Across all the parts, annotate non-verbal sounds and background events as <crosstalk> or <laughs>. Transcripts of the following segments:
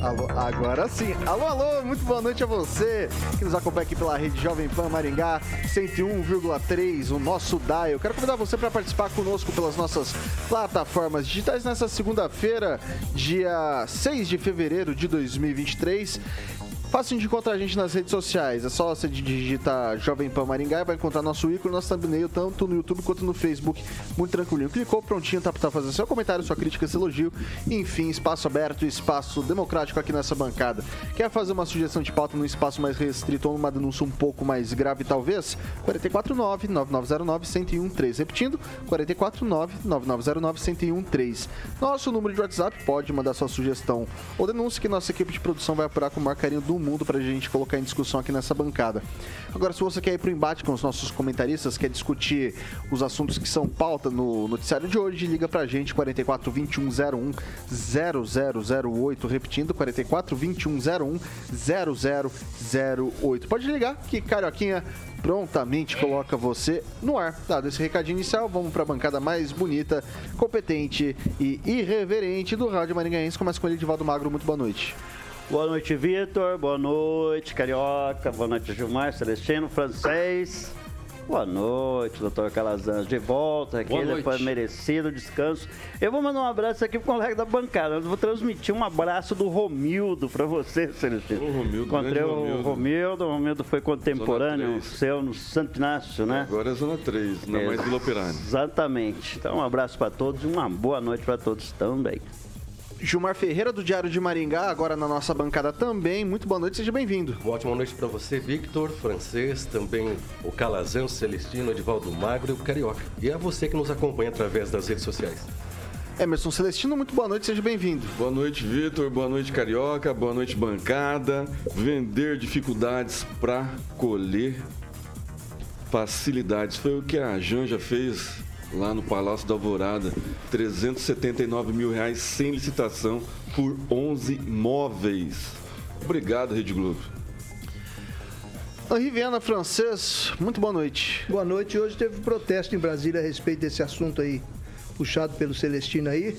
Alô? Agora sim. Alô, alô, muito boa noite a você que nos acompanha aqui pela rede Jovem Pan Maringá 101,3, o nosso DAI. Eu quero convidar você para participar conosco pelas nossas plataformas digitais nessa segunda-feira, dia 6 de fevereiro de 2023. Fácil de encontrar a gente nas redes sociais. É só você digitar Jovem Pan Maringá e vai encontrar nosso ícone, nosso thumbnail, tanto no YouTube quanto no Facebook. Muito tranquilinho. Clicou, prontinho, tá para fazer seu comentário, sua crítica, seu elogio. Enfim, espaço aberto, espaço democrático aqui nessa bancada. Quer fazer uma sugestão de pauta num espaço mais restrito ou numa denúncia um pouco mais grave, talvez? 449-9909-1013. Repetindo, 449-9909-1013. Nosso número de WhatsApp pode mandar sua sugestão ou denúncia que nossa equipe de produção vai apurar com o maior carinho do mundo pra gente colocar em discussão aqui nessa bancada. Agora, se você quer ir pro embate com os nossos comentaristas, quer discutir os assuntos que são pauta no noticiário de hoje, liga pra gente 44 2101 0008, repetindo 44 2101 0008. Pode ligar que Carioquinha prontamente coloca você no ar. Dado esse recadinho inicial, vamos para a bancada mais bonita, competente e irreverente do Rádio Maringaense. Começa com ele, Divaldo Magro. Muito boa noite. Boa noite, Vitor. Boa noite, Carioca. Boa noite, Gilmar, Celestino, Francês. Boa noite, doutor Calazans. De volta aqui, depois merecido descanso. Eu vou mandar um abraço aqui pro colega da bancada. Eu vou transmitir um abraço do Romildo para você, Celestino. O Romildo, Encontrei o Romildo. Romildo. O Romildo foi contemporâneo seu no Santo Inácio, né? Agora é Zona 3, não é mais Vila Operária. Exatamente. Então, um abraço para todos e uma boa noite para todos também. Gilmar Ferreira, do Diário de Maringá, agora na nossa bancada também. Muito boa noite, seja bem-vindo. Uma ótima noite para você, Victor, francês, também o Calazão, Celestino, Edivaldo Magro e o Carioca. E a você que nos acompanha através das redes sociais. Emerson Celestino, muito boa noite, seja bem-vindo. Boa noite, Vitor, boa noite, Carioca, boa noite, bancada. Vender dificuldades para colher facilidades. Foi o que a Janja fez lá no Palácio da Alvorada, 379 mil reais sem licitação por 11 imóveis. Obrigado, Rede Globo. Henri Viana, francês, muito boa noite. Boa noite. Hoje teve protesto em Brasília a respeito desse assunto aí, puxado pelo Celestino aí.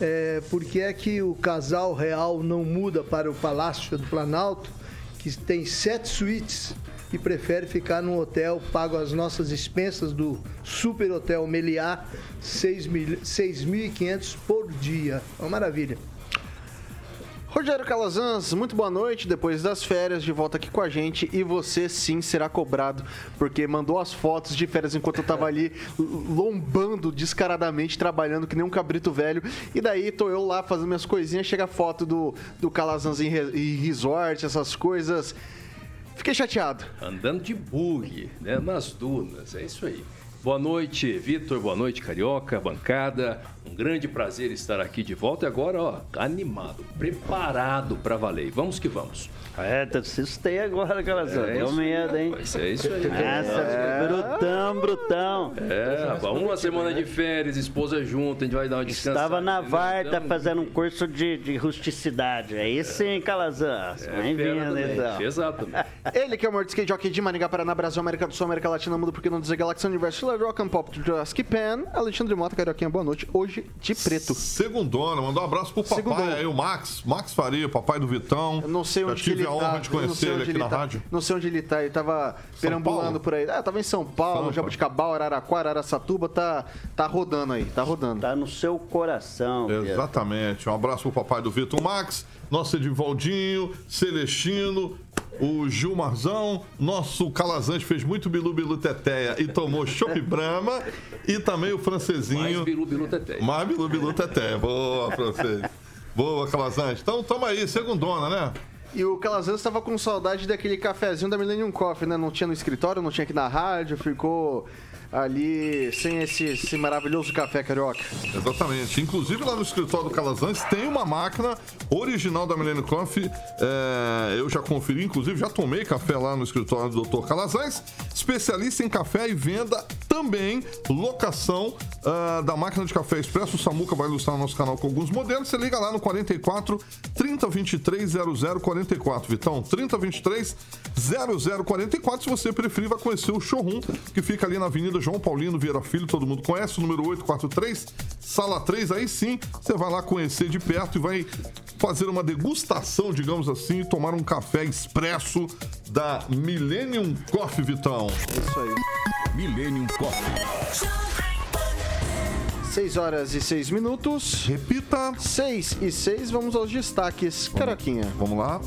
É, porque é que o casal real não muda para o Palácio do Planalto, que tem sete suítes e prefere ficar num hotel pago as nossas expensas do Super Hotel Meliá, 6.500 por dia. Uma maravilha. Rogério Calazans, muito boa noite. Depois das férias, de volta aqui com a gente. E você sim será cobrado, porque mandou as fotos de férias enquanto eu tava ali lombando descaradamente, trabalhando que nem um cabrito velho. E daí tô eu lá fazendo minhas coisinhas, chega a foto do, do Calazans em, em resort, essas coisas. Fiquei chateado. Andando de bug, né? Nas dunas, é isso aí. Boa noite, Vitor. Boa noite, Carioca, bancada. Um grande prazer estar aqui de volta e agora, ó, animado, preparado para valer. Vamos que vamos. É, tá assustei agora, Calazão. É, Deu medo, hein? Mas é isso aí. Nossa, é. brutão, brutão. É, uma semana de férias, esposa junto, a gente vai dar uma descansada. Estava na Varta fazendo um curso de, de rusticidade. Aí sim, Calazão. É, Bem-vindo, então. Exato. <laughs> Ele que é o maior skate jockey de Maringá, Paraná, Brasil, América do Sul, América Latina, Mundo, porque não dizer Galaxy Universo, Rock and Pop, Jurassic Pan, Alexandre Mota, Carioquinha, boa noite. Hoje de preto. Segundona, mandou um abraço pro papai Segundona. aí, o Max, Max Faria, papai do Vitão. Eu não sei onde que ele a honra tá. de conhecer ele aqui ele na tá. rádio. Não sei onde ele tá, ele tava São perambulando Paulo. por aí. Ah, tava em São Paulo, São Jabuticabal, Araraquara, Aracatuba, tá, tá rodando aí, tá rodando. Tá no seu coração. Exatamente. Um abraço pro papai do Vitor Max, nosso Edivaldinho, Celestino, o Gilmarzão, nosso Calazante fez muito Bilu Bilu Teteia e tomou Chopp Brahma. E também o francesinho. Mais Bilu Bilu Teteia. Mais Bilu Bilu Teteia. Boa, francês. Boa, Calazante. Então, toma aí, segundona, né? E o Calazans estava com saudade daquele cafezinho da Millennium Coffee, né? Não tinha no escritório, não tinha aqui na rádio, ficou ali sem esse, esse, maravilhoso café carioca. Exatamente. Inclusive lá no escritório do Calazans tem uma máquina original da Millennium Coffee. É, eu já conferi, inclusive já tomei café lá no escritório do Dr. Calazans. Especialista em café e venda também locação uh, da máquina de café expresso. O Samuca vai ilustrar no nosso canal com alguns modelos. Você liga lá no 44 3023 0044, Vitão. 3023 0044. Se você preferir, vai conhecer o showroom que fica ali na Avenida Avenida João Paulino Vieira Filho, todo mundo conhece, o número 843, sala 3. Aí sim, você vai lá conhecer de perto e vai fazer uma degustação, digamos assim, tomar um café expresso da Millennium Coffee, Vitão. Isso aí. Millennium Coffee. 6 horas e 6 minutos. Repita. 6 e 6, vamos aos destaques. Caroquinha. Vamos lá.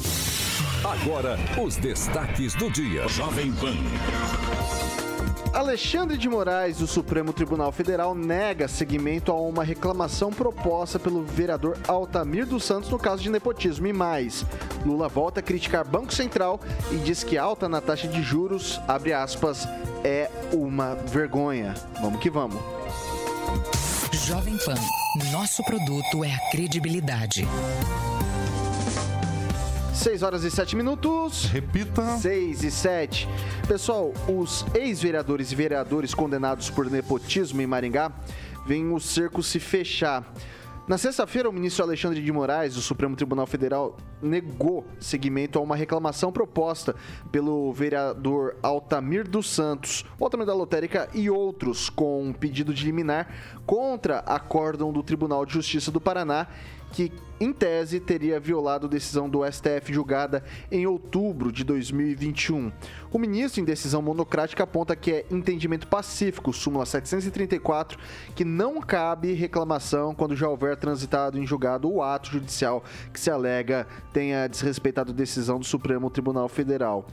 Agora, os destaques do dia. Jovem Pan. Alexandre de Moraes, do Supremo Tribunal Federal, nega seguimento a uma reclamação proposta pelo vereador Altamir dos Santos no caso de nepotismo. E mais, Lula volta a criticar Banco Central e diz que alta na taxa de juros, abre aspas, é uma vergonha. Vamos que vamos. Jovem Pan, nosso produto é a credibilidade. 6 horas e 7 minutos. Repita. 6 e 7. Pessoal, os ex-vereadores e vereadores condenados por nepotismo em Maringá veem o cerco se fechar. Na sexta-feira, o ministro Alexandre de Moraes, do Supremo Tribunal Federal, negou seguimento a uma reclamação proposta pelo vereador Altamir dos Santos, o Altamir da Lotérica e outros, com um pedido de liminar contra acórdão do Tribunal de Justiça do Paraná que, em tese, teria violado decisão do STF julgada em outubro de 2021. O ministro, em decisão monocrática, aponta que é entendimento pacífico, súmula 734, que não cabe reclamação quando já houver transitado em julgado o ato judicial que se alega tenha desrespeitado decisão do Supremo Tribunal Federal.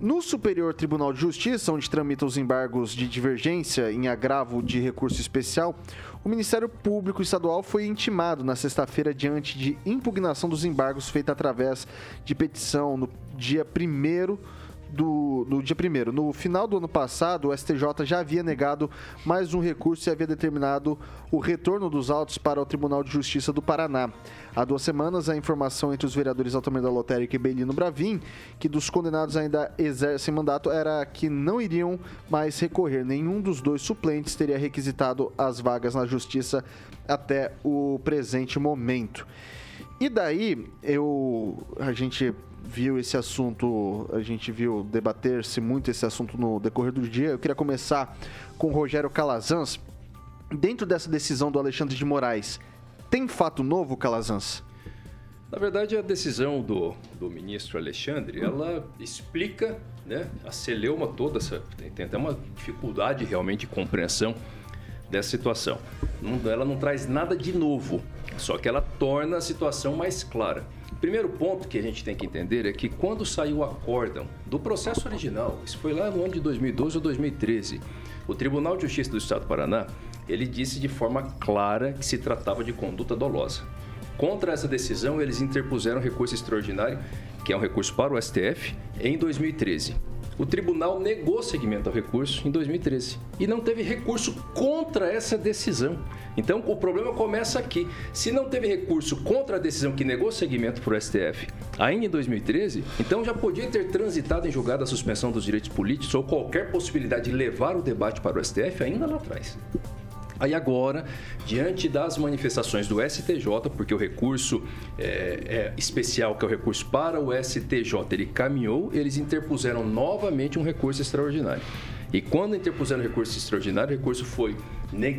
No Superior Tribunal de Justiça, onde tramitam os embargos de divergência em agravo de recurso especial, o Ministério Público Estadual foi intimado na sexta-feira diante de impugnação dos embargos feita através de petição no dia 1 do, no dia 1 No final do ano passado, o STJ já havia negado mais um recurso e havia determinado o retorno dos autos para o Tribunal de Justiça do Paraná. Há duas semanas, a informação entre os vereadores Altamir da Lotérica e Belino Bravin, que dos condenados ainda exercem mandato, era que não iriam mais recorrer. Nenhum dos dois suplentes teria requisitado as vagas na Justiça até o presente momento. E daí, eu, a gente viu esse assunto, a gente viu debater-se muito esse assunto no decorrer do dia. Eu queria começar com o Rogério Calazans. Dentro dessa decisão do Alexandre de Moraes, tem fato novo, Calazans? Na verdade, a decisão do, do ministro Alexandre, ela explica né, a celeuma toda, essa, tem até uma dificuldade realmente de compreensão dessa situação. Não, ela não traz nada de novo, só que ela torna a situação mais clara. Primeiro ponto que a gente tem que entender é que quando saiu o acórdão do processo original, isso foi lá no ano de 2012 ou 2013, o Tribunal de Justiça do Estado do Paraná, ele disse de forma clara que se tratava de conduta dolosa. Contra essa decisão, eles interpuseram recurso extraordinário, que é um recurso para o STF, em 2013 o tribunal negou seguimento ao recurso em 2013 e não teve recurso contra essa decisão. Então o problema começa aqui. Se não teve recurso contra a decisão que negou seguimento para o STF ainda em 2013, então já podia ter transitado em julgado a suspensão dos direitos políticos ou qualquer possibilidade de levar o debate para o STF ainda lá atrás. Aí agora, diante das manifestações do STJ, porque o recurso é, é, especial, que é o recurso para o STJ, ele caminhou, eles interpuseram novamente um recurso extraordinário. E quando interpuseram recurso extraordinário, o recurso foi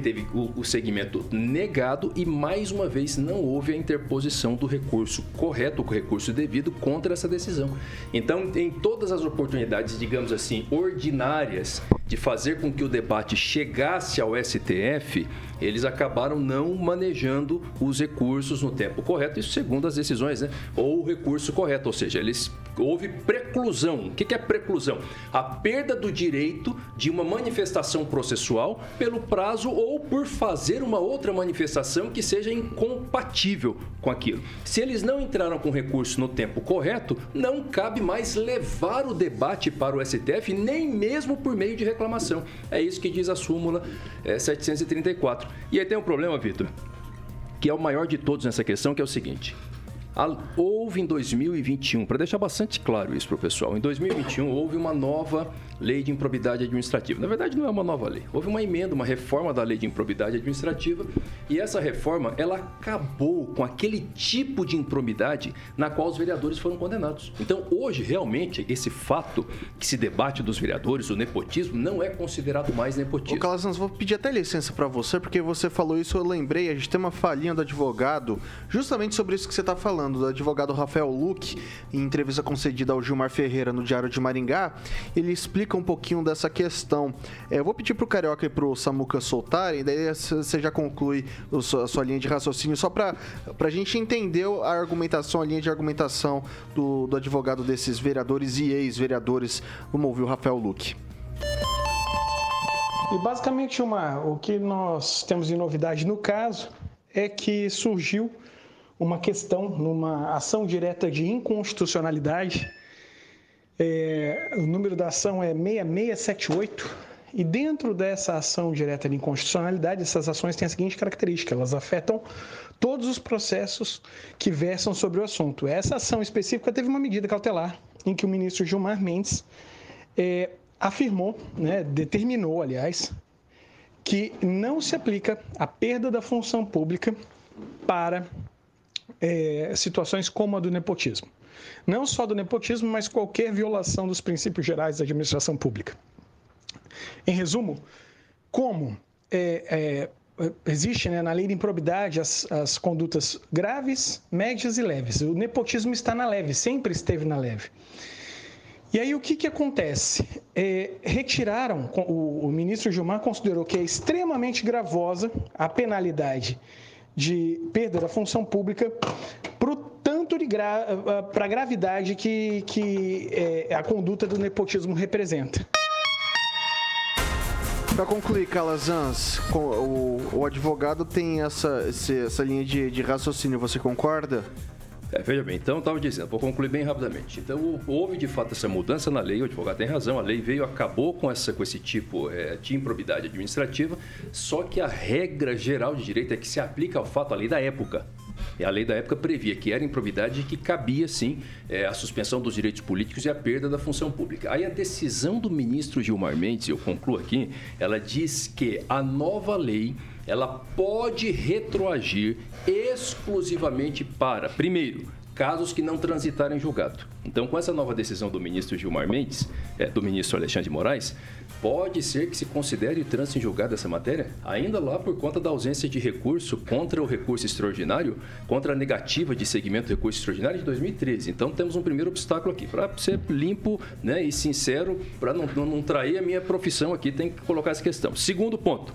teve o, o segmento negado e mais uma vez não houve a interposição do recurso correto, o recurso devido contra essa decisão. Então, em todas as oportunidades, digamos assim, ordinárias de fazer com que o debate chegasse ao STF, eles acabaram não manejando os recursos no tempo correto, isso segundo as decisões, né? Ou o recurso correto, ou seja, eles houve preclusão. O que é preclusão? A perda do direito de uma manifestação processual pelo prazo ou por fazer uma outra manifestação que seja incompatível com aquilo. Se eles não entraram com recurso no tempo correto, não cabe mais levar o debate para o STF, nem mesmo por meio de reclamação. É isso que diz a súmula é, 734. E aí tem um problema, Vitor, que é o maior de todos nessa questão, que é o seguinte. Houve em 2021, para deixar bastante claro isso para o pessoal, em 2021 houve uma nova lei de improbidade administrativa. Na verdade, não é uma nova lei. Houve uma emenda, uma reforma da lei de improbidade administrativa e essa reforma ela acabou com aquele tipo de improbidade na qual os vereadores foram condenados. Então, hoje, realmente, esse fato que se debate dos vereadores, o nepotismo, não é considerado mais nepotismo. Ô, Calazans, vou pedir até licença para você, porque você falou isso, eu lembrei, a gente tem uma falhinha do advogado, justamente sobre isso que você está falando, do advogado Rafael Luque, em entrevista concedida ao Gilmar Ferreira no Diário de Maringá, ele explica explica um pouquinho dessa questão. É, eu vou pedir para o Carioca e para o Samuca soltarem, daí você já conclui a sua, a sua linha de raciocínio, só para a gente entender a argumentação, a linha de argumentação do, do advogado desses vereadores e ex-vereadores. Vamos ouvir o Rafael Luque. E basicamente uma, o que nós temos de novidade no caso é que surgiu uma questão numa ação direta de inconstitucionalidade é, o número da ação é 6678. E dentro dessa ação direta de inconstitucionalidade, essas ações têm a seguinte característica: elas afetam todos os processos que versam sobre o assunto. Essa ação específica teve uma medida cautelar em que o ministro Gilmar Mendes é, afirmou, né, determinou, aliás, que não se aplica a perda da função pública para é, situações como a do nepotismo não só do nepotismo, mas qualquer violação dos princípios gerais da administração pública. Em resumo, como é, é, existe né, na lei de improbidade as, as condutas graves, médias e leves. O nepotismo está na leve, sempre esteve na leve. E aí o que, que acontece? É, retiraram, o, o ministro Gilmar considerou que é extremamente gravosa a penalidade de perda da função pública para o tanto de gra para a gravidade que, que é, a conduta do nepotismo representa. Para concluir, Calazans, o, o advogado tem essa, essa linha de, de raciocínio, você concorda? É, veja bem, então estava dizendo, vou concluir bem rapidamente. Então, houve de fato essa mudança na lei, o advogado tem razão, a lei veio, acabou com, essa, com esse tipo é, de improbidade administrativa, só que a regra geral de direito é que se aplica ao fato, a lei da época. A lei da época previa que era improbidade e que cabia, sim, é, a suspensão dos direitos políticos e a perda da função pública. Aí a decisão do ministro Gilmar Mendes, eu concluo aqui, ela diz que a nova lei ela pode retroagir exclusivamente para, primeiro, casos que não transitarem em julgado. Então, com essa nova decisão do ministro Gilmar Mendes, é, do ministro Alexandre de Moraes, pode ser que se considere trânsito em julgado essa matéria, ainda lá por conta da ausência de recurso contra o recurso extraordinário, contra a negativa de segmento do recurso extraordinário de 2013. Então, temos um primeiro obstáculo aqui. Para ser limpo né, e sincero, para não, não, não trair a minha profissão aqui, tem que colocar essa questão. Segundo ponto.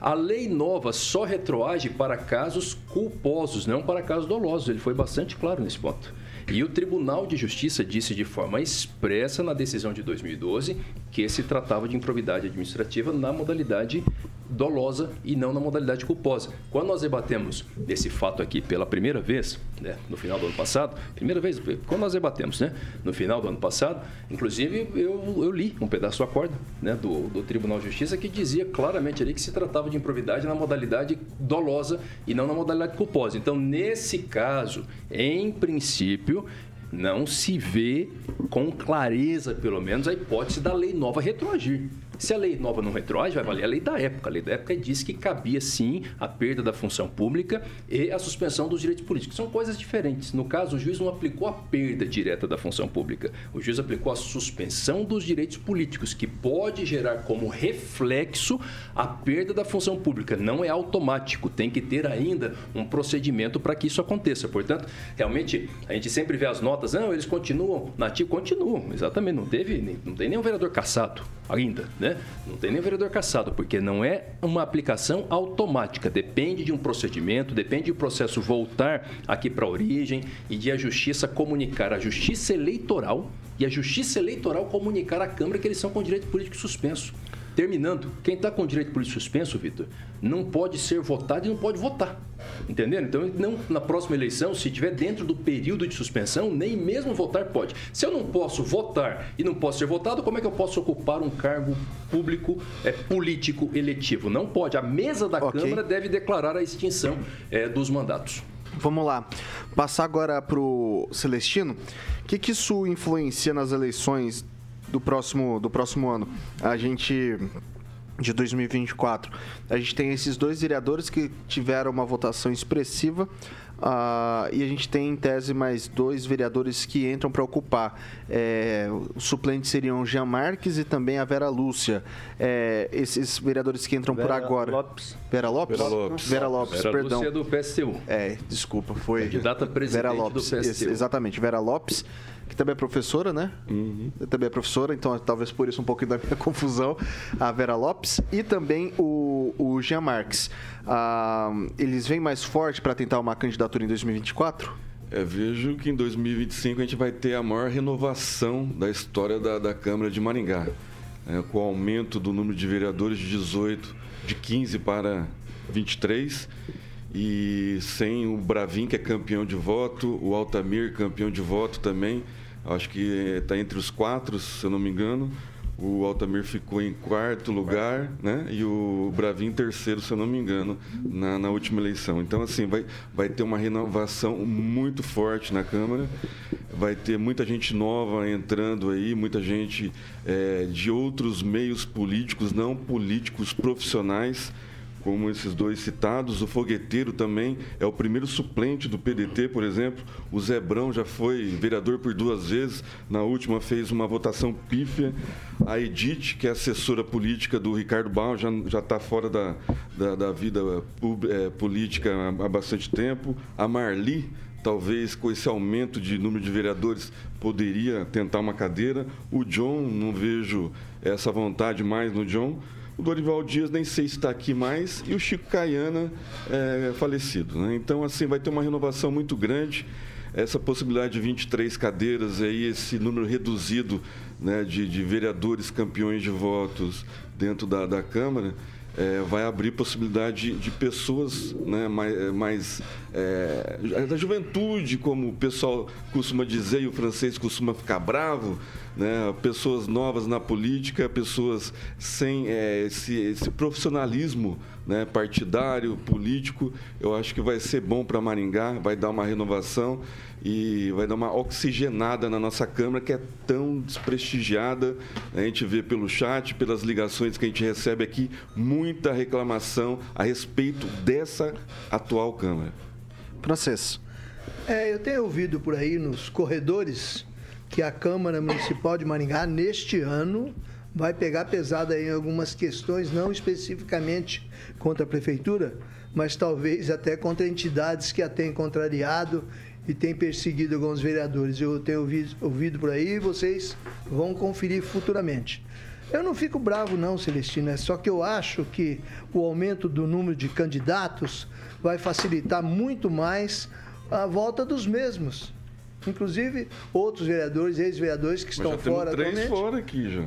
A lei nova só retroage para casos culposos, não para casos dolosos. Ele foi bastante claro nesse ponto. E o Tribunal de Justiça disse de forma expressa na decisão de 2012 que se tratava de improbidade administrativa na modalidade dolosa e não na modalidade culposa. Quando nós debatemos esse fato aqui pela primeira vez, né, no final do ano passado, primeira vez, quando nós debatemos, né, no final do ano passado, inclusive eu, eu li um pedaço do acordo né, do, do Tribunal de Justiça que dizia claramente ali que se tratava de improbidade na modalidade dolosa e não na modalidade culposa. Então, nesse caso, em princípio, não se vê com clareza, pelo menos, a hipótese da lei nova retroagir. Se a lei nova não retroage, vai valer a lei da época. A lei da época diz que cabia sim a perda da função pública e a suspensão dos direitos políticos. São coisas diferentes. No caso, o juiz não aplicou a perda direta da função pública. O juiz aplicou a suspensão dos direitos políticos, que pode gerar como reflexo a perda da função pública. Não é automático, tem que ter ainda um procedimento para que isso aconteça. Portanto, realmente, a gente sempre vê as notas, não, eles continuam nativos, continuam, exatamente. Não teve, não tem nenhum vereador caçado ainda, né? Né? Não tem nem vereador caçado, porque não é uma aplicação automática. Depende de um procedimento, depende de o processo voltar aqui para a origem e de a justiça comunicar a justiça eleitoral e a justiça eleitoral comunicar à Câmara que eles são com direito político suspenso. Terminando, quem está com direito político suspenso, Vitor, não pode ser votado e não pode votar. Entendendo? Então, não, na próxima eleição, se estiver dentro do período de suspensão, nem mesmo votar pode. Se eu não posso votar e não posso ser votado, como é que eu posso ocupar um cargo público é, político eletivo? Não pode. A mesa da okay. Câmara deve declarar a extinção é, dos mandatos. Vamos lá. Passar agora para o Celestino. O que, que isso influencia nas eleições do próximo, do próximo ano. A gente de 2024. A gente tem esses dois vereadores que tiveram uma votação expressiva. Uh, e a gente tem, em tese, mais dois vereadores que entram para ocupar. É, os suplentes seriam Jean Marques e também a Vera Lúcia. É, esses vereadores que entram Vera por agora. Lopes. Vera Lopes? Vera Lopes. Vera Lopes, Vera perdão. Lúcia é do PSTU. É, desculpa, foi. Candidata presidente Vera Lopes, do PSTU. Exatamente, Vera Lopes que também é professora, né? Uhum. Também é professora, então talvez por isso um pouquinho da minha <laughs> confusão. A Vera Lopes e também o, o Jean Marques. Ah, eles vêm mais forte para tentar uma candidatura em 2024? É, vejo que em 2025 a gente vai ter a maior renovação da história da, da Câmara de Maringá. É, com o aumento do número de vereadores de 18, de 15 para 23 e sem o Bravin, que é campeão de voto, o Altamir, campeão de voto também, acho que está entre os quatro, se eu não me engano. O Altamir ficou em quarto lugar, né? E o Bravin terceiro, se eu não me engano, na, na última eleição. Então, assim, vai, vai ter uma renovação muito forte na Câmara. Vai ter muita gente nova entrando aí, muita gente é, de outros meios políticos, não políticos profissionais como esses dois citados. O Fogueteiro também é o primeiro suplente do PDT, por exemplo. O Zebrão já foi vereador por duas vezes. Na última fez uma votação pífia. A Edith, que é assessora política do Ricardo Bal, já está fora da, da, da vida é, política há bastante tempo. A Marli, talvez com esse aumento de número de vereadores poderia tentar uma cadeira. O John, não vejo essa vontade mais no John. O Dorival Dias nem sei se está aqui mais e o Chico Caiana é falecido. Né? Então, assim, vai ter uma renovação muito grande. Essa possibilidade de 23 cadeiras, aí, esse número reduzido né, de, de vereadores campeões de votos dentro da, da Câmara, é, vai abrir possibilidade de, de pessoas né, mais, mais é, da juventude, como o pessoal costuma dizer e o francês costuma ficar bravo, né, pessoas novas na política, pessoas sem é, esse, esse, profissionalismo né, partidário, político. Eu acho que vai ser bom para Maringá, vai dar uma renovação e vai dar uma oxigenada na nossa Câmara, que é tão desprestigiada. A gente vê pelo chat, pelas ligações que a gente recebe aqui, muita reclamação a respeito dessa atual Câmara. Processo. É, eu tenho ouvido por aí nos corredores que a Câmara Municipal de Maringá, neste ano, vai pegar pesada em algumas questões, não especificamente contra a Prefeitura, mas talvez até contra entidades que a têm contrariado e têm perseguido alguns vereadores. Eu tenho ouvido, ouvido por aí e vocês vão conferir futuramente. Eu não fico bravo não, Celestino, é só que eu acho que o aumento do número de candidatos vai facilitar muito mais a volta dos mesmos. Inclusive outros vereadores, ex-vereadores que estão fora temos três fora aqui já.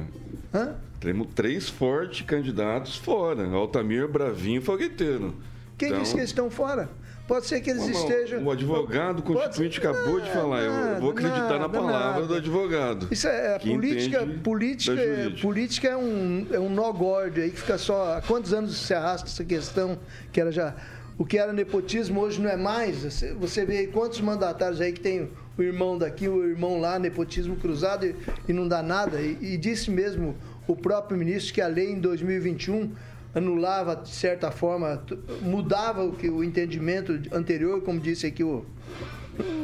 Hã? Temos três fortes candidatos fora. Altamir, Bravinho e Fogueteiro. Quem então... disse que eles estão fora? Pode ser que eles estejam. O advogado constituinte Pode... acabou de falar. Nada, eu vou acreditar nada, na palavra nada. do advogado. Isso é, é política. Política, política é um, é um nó gordo aí que fica só. Há quantos anos se arrasta essa questão que era já. O que era nepotismo hoje não é mais. Você, você vê quantos mandatários aí que tem o irmão daqui, o irmão lá, nepotismo cruzado e, e não dá nada. E, e, disse mesmo o próprio ministro que a lei em 2021 anulava, de certa forma, mudava o, que, o entendimento anterior, como disse aqui o,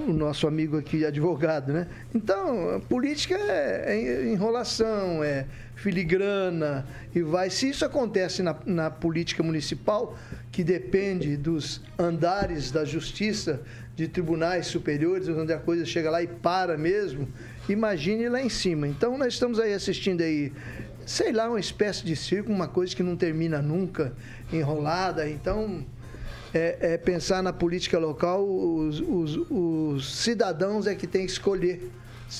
o nosso amigo aqui, advogado, né? Então, política é, é, enrolação, é filigrana e vai. Se isso acontece na, na política municipal, que depende dos andares da justiça, de tribunais superiores, onde a coisa chega lá e para mesmo, imagine lá em cima. Então, nós estamos aí assistindo aí sei lá, uma espécie de circo, uma coisa que não termina nunca, enrolada. Então, é, é pensar na política local, os, os, os cidadãos é que têm que escolher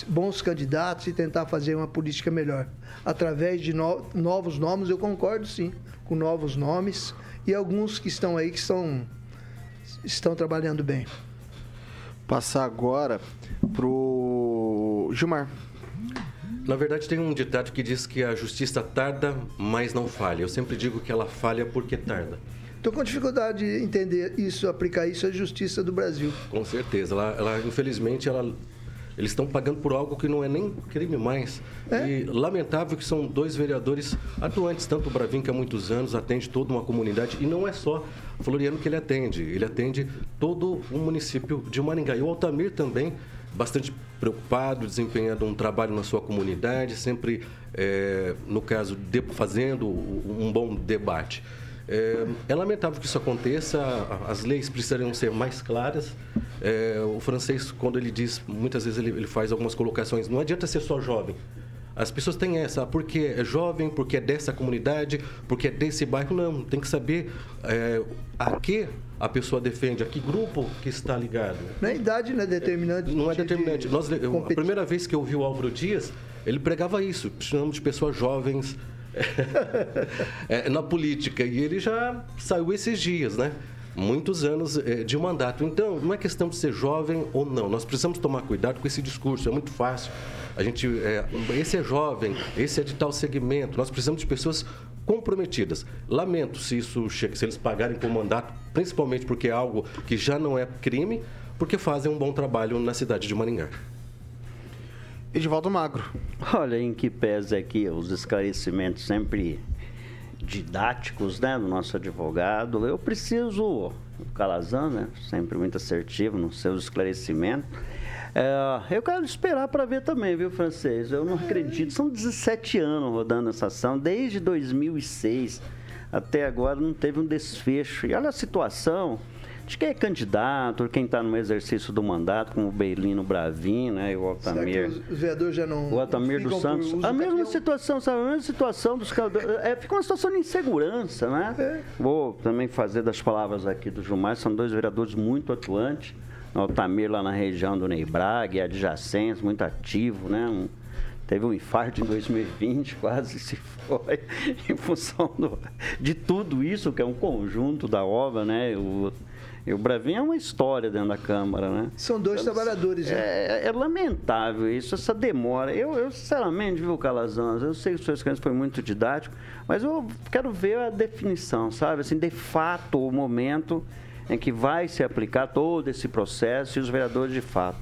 bons candidatos e tentar fazer uma política melhor. Através de no, novos nomes, eu concordo sim, com novos nomes e alguns que estão aí que estão, estão trabalhando bem. Passar agora pro Gilmar. Na verdade, tem um ditado que diz que a justiça tarda, mas não falha. Eu sempre digo que ela falha porque tarda. Estou com dificuldade de entender isso, aplicar isso à justiça do Brasil. Com certeza. Ela, ela infelizmente, ela eles estão pagando por algo que não é nem crime mais. É? E lamentável que são dois vereadores atuantes, tanto o Bravin, que há muitos anos atende toda uma comunidade, e não é só Floriano que ele atende, ele atende todo o município de Maringá. E o Altamir também, bastante preocupado, desempenhando um trabalho na sua comunidade, sempre, é, no caso, de, fazendo um bom debate. É, é, lamentável que isso aconteça, as leis precisariam ser mais claras. É, o francês, quando ele diz, muitas vezes ele, ele, faz algumas colocações, não adianta ser só jovem. As pessoas têm essa, porque é jovem, porque é dessa comunidade, porque é desse bairro. Não, tem que saber é, a que a pessoa defende, a que grupo que está ligado. Na idade não é determinante. Não é determinante. Nós, a primeira vez que eu vi o Álvaro Dias, ele pregava isso, precisamos de pessoas jovens, <laughs> é, na política. E ele já saiu esses dias, né? Muitos anos é, de mandato. Então, não é questão de ser jovem ou não. Nós precisamos tomar cuidado com esse discurso. É muito fácil. A gente, é, esse é jovem, esse é de tal segmento. Nós precisamos de pessoas comprometidas. Lamento se isso chega, se eles pagarem por mandato, principalmente porque é algo que já não é crime, porque fazem um bom trabalho na cidade de Maringá. Edivaldo Magro. Olha, em que pese aqui os esclarecimentos sempre didáticos né, do nosso advogado, eu preciso, o Calazan, né, sempre muito assertivo nos seus esclarecimentos, é, eu quero esperar para ver também, viu, francês? Eu não acredito, são 17 anos rodando essa ação, desde 2006 até agora não teve um desfecho. E olha a situação, de quem é candidato, quem está no exercício do mandato, como o Beilino Bravin, né, e o Altamir. os vereadores já não. O Altamir dos Santos. A mesma situação, sabe? A mesma situação dos é, Fica uma situação de insegurança, né? É. Vou também fazer das palavras aqui do Gilmar, são dois vereadores muito atuantes. O Altamir lá na região do Ney Braga, adjacentes, muito ativo, né? Um, teve um infarto em 2020, <laughs> quase se foi, <laughs> em função do, de tudo isso, que é um conjunto da obra, né? O, e o Bravinho é uma história dentro da Câmara, né? São dois então, trabalhadores, né? É, é, lamentável isso, essa demora. Eu, eu sinceramente, viu, Calazans, eu sei que o seu escândalo foi muito didático, mas eu quero ver a definição, sabe? Assim, de fato, o momento em que vai se aplicar todo esse processo e os vereadores, de fato,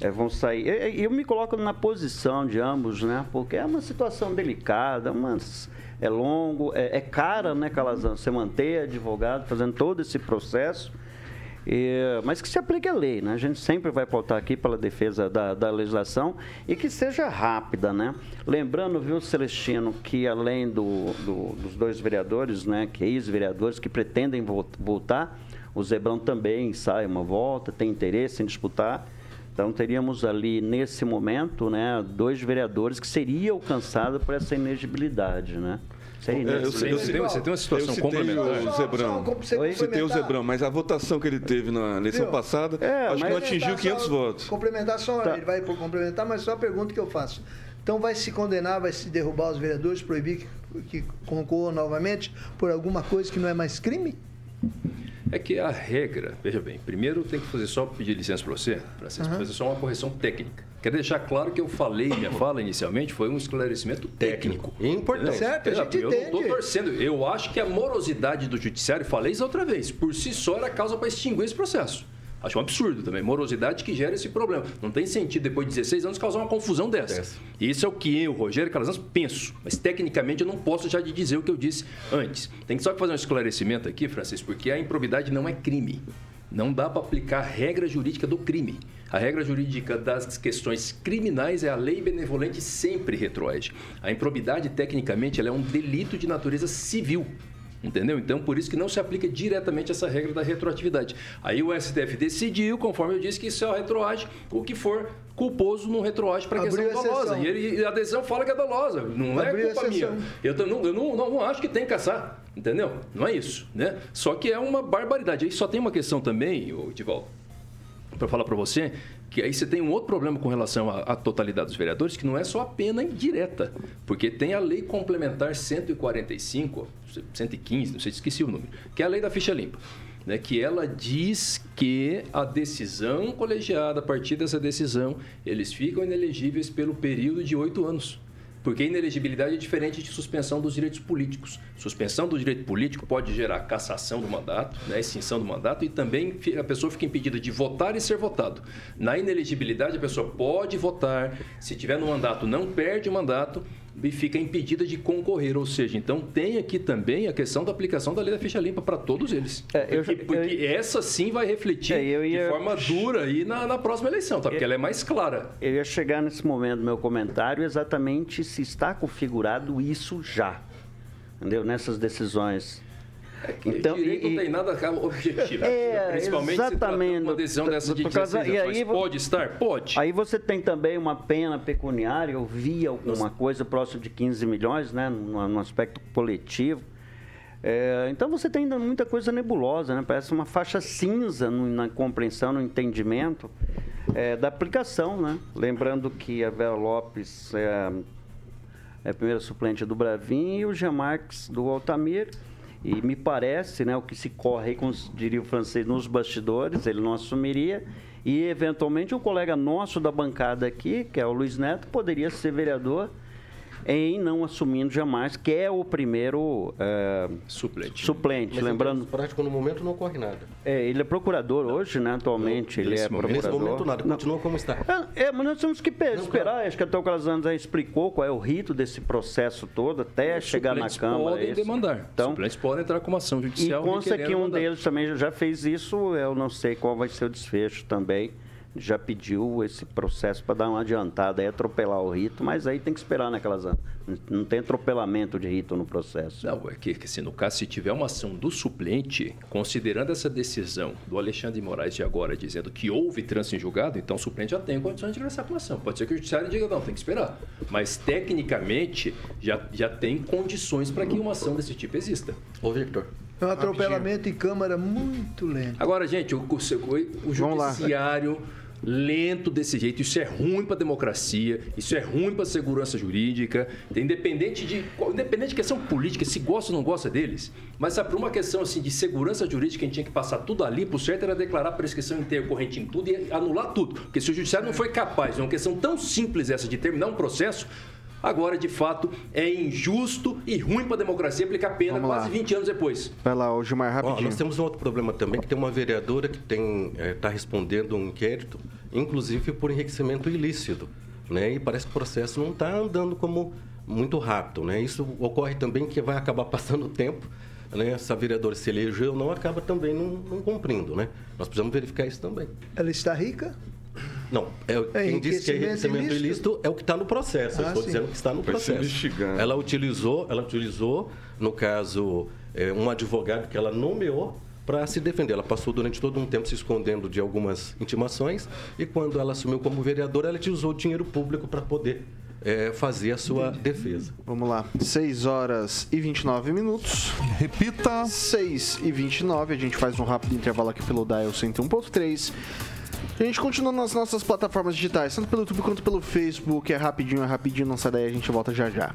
é, vão sair. Eu, eu, me coloco na posição de ambos, né? Porque é uma situação delicada, mas é longo, é, é cara, né, Calazans, você manter advogado fazendo todo esse processo e, mas que se aplique a lei, né? A gente sempre vai pautar aqui pela defesa da, da legislação e que seja rápida, né? Lembrando, viu, Celestino, que além do, do, dos dois vereadores, né, que é ex-vereadores que pretendem voltar, o Zebrão também sai uma volta, tem interesse em disputar. Então teríamos ali nesse momento, né, dois vereadores que seriam alcançados por essa inegibilidade, né? Sei, eu, eu, eu, você, tem, você tem uma situação complementar. O Zebrão. Eu citei o Zebrão, mas a votação que ele teve na eleição passada, é, acho que não atingiu 500 votos. Complementar só, tá. ele vai complementar, mas só a pergunta que eu faço. Então vai se condenar, vai se derrubar os vereadores, proibir que, que concorram novamente por alguma coisa que não é mais crime? É que a regra, veja bem, primeiro tem que fazer só pedir licença para você, para uhum. fazer só uma correção técnica. Quero deixar claro que eu falei, minha fala inicialmente foi um esclarecimento técnico. técnico. Importante. Certo, a gente eu entende. não estou torcendo. Eu acho que a morosidade do judiciário, falei isso outra vez, por si só era causa para extinguir esse processo. Acho um absurdo também. Morosidade que gera esse problema. Não tem sentido, depois de 16 anos, causar uma confusão dessa. Essa. Isso é o que eu, Rogério Calazans, penso. Mas, tecnicamente, eu não posso já de dizer o que eu disse antes. Tem que só fazer um esclarecimento aqui, Francisco, porque a improbidade não é crime. Não dá para aplicar a regra jurídica do crime. A regra jurídica das questões criminais é a lei benevolente sempre retroage. A improbidade, tecnicamente, ela é um delito de natureza civil. Entendeu? Então, por isso que não se aplica diretamente essa regra da retroatividade. Aí o STF decidiu, conforme eu disse, que isso é retroage o que for culposo não retroage para questão dolosa. E, ele, e a adesão fala que é dolosa. Não é Abriu é culpa minha. Eu, não, eu não, não, não acho que tem que caçar. Entendeu? Não é isso. Né? Só que é uma barbaridade. Aí só tem uma questão também, Divaldo, para falar para você, que aí você tem um outro problema com relação à, à, totalidade dos vereadores, que não é só a pena indireta, porque tem a lei complementar 145, 115, não sei, esqueci o número, que é a lei da ficha limpa. Né, que ela diz que a decisão colegiada, a partir dessa decisão, eles ficam inelegíveis pelo período de oito anos. Porque inelegibilidade é diferente de suspensão dos direitos políticos. Suspensão do direito político pode gerar cassação do mandato, né, extinção do mandato e também a pessoa fica impedida de votar e ser votado. Na inelegibilidade, a pessoa pode votar, se tiver no mandato, não perde o mandato e fica impedida de concorrer. Ou seja, então tem aqui também a questão da aplicação da lei da ficha limpa para todos eles. É, eu, porque, porque eu, essa sim vai refletir é, ia, de forma dura aí na, na próxima eleição, tá? porque ela é mais clara. Eu ia chegar nesse momento do meu comentário exatamente se está configurado isso já. Entendeu? Nessas decisões então, direito e, não tem nada objetivo. É, principalmente exatamente, se uma decisão dessa de causa, aí, Pode estar? Pode. Aí você tem também uma pena pecuniária, eu vi alguma Nossa. coisa próximo de 15 milhões, né, no, no aspecto coletivo. É, então você tem ainda muita coisa nebulosa, né? parece uma faixa cinza no, na compreensão, no entendimento é, da aplicação. Né? Lembrando que a Vera Lopes é, é a primeira suplente do Bravin e o Jean Marques do Altamir. E me parece, né, o que se corre aí, como diria o francês, nos bastidores, ele não assumiria. E, eventualmente, um colega nosso da bancada aqui, que é o Luiz Neto, poderia ser vereador em não assumindo jamais, que é o primeiro é, suplente. suplente Mas lembrando. prático, no momento, não ocorre nada. É, ele é procurador não. hoje, né? Atualmente, não, ele é momento, procurador. Nesse momento, nada, continua como está. É, é, mas nós temos que esperar. Claro. Acho que até o Calazans já explicou qual é o rito desse processo todo, até Os chegar na Câmara. podem isso. demandar. Então, Suplentes podem entrar com uma ação judicial. E consta que um deles também já fez isso, eu não sei qual vai ser o desfecho também já pediu esse processo para dar uma adiantada e atropelar o rito, mas aí tem que esperar naquelas né, não tem atropelamento de rito no processo. Não, é que, que se no caso se tiver uma ação do suplente, considerando essa decisão do Alexandre de Moraes de agora dizendo que houve trânsito em julgado, então o suplente já tem condições de ingressar com a ação. Pode ser que o judiciário diga não, tem que esperar, mas tecnicamente já já tem condições para que uma ação desse tipo exista. Ô Victor, é um atropelamento em câmara muito lento. Agora, gente, o, o, o judiciário lento desse jeito. Isso é ruim para a democracia, isso é ruim para a segurança jurídica, independente de, independente de questão política, se gosta ou não gosta deles. Mas por uma questão assim de segurança jurídica, a gente tinha que passar tudo ali, por certo era declarar prescrição intercorrente em tudo e anular tudo. Porque se o judiciário não foi capaz, é uma questão tão simples essa de terminar um processo, Agora, de fato, é injusto e ruim para a democracia aplicar pena Vamos quase lá. 20 anos depois. Vai lá, o Gilmar, rapidinho. nós temos um outro problema também, que tem uma vereadora que está é, tá respondendo um inquérito, inclusive por enriquecimento ilícito. Né? E parece que o processo não está andando como muito rápido. Né? Isso ocorre também que vai acabar <laughs> passando o tempo né, essa vereadora se elegeu, não acaba também não, não, cumprindo, né? Nós precisamos verificar isso também. Ela está rica? Não, é, é quem disse que é enriquecimento ilícito? ilícito é o que está no processo. Ah, eu estou sim. dizendo que está no processo. Ela utilizou, ela utilizou, no caso, é, um advogado que ela nomeou para se defender. Ela passou durante todo um tempo se escondendo de algumas intimações e quando ela assumiu como vereadora, ela utilizou o dinheiro público para poder é, fazer a sua defesa. Vamos lá, 6 horas e 29 minutos. Repita. 6 e 29, a gente faz um rápido intervalo aqui pelo Dial 101.3. A gente continua nas nossas plataformas digitais, tanto pelo YouTube quanto pelo Facebook. É rapidinho, é rapidinho, não sai daí, a gente volta já já.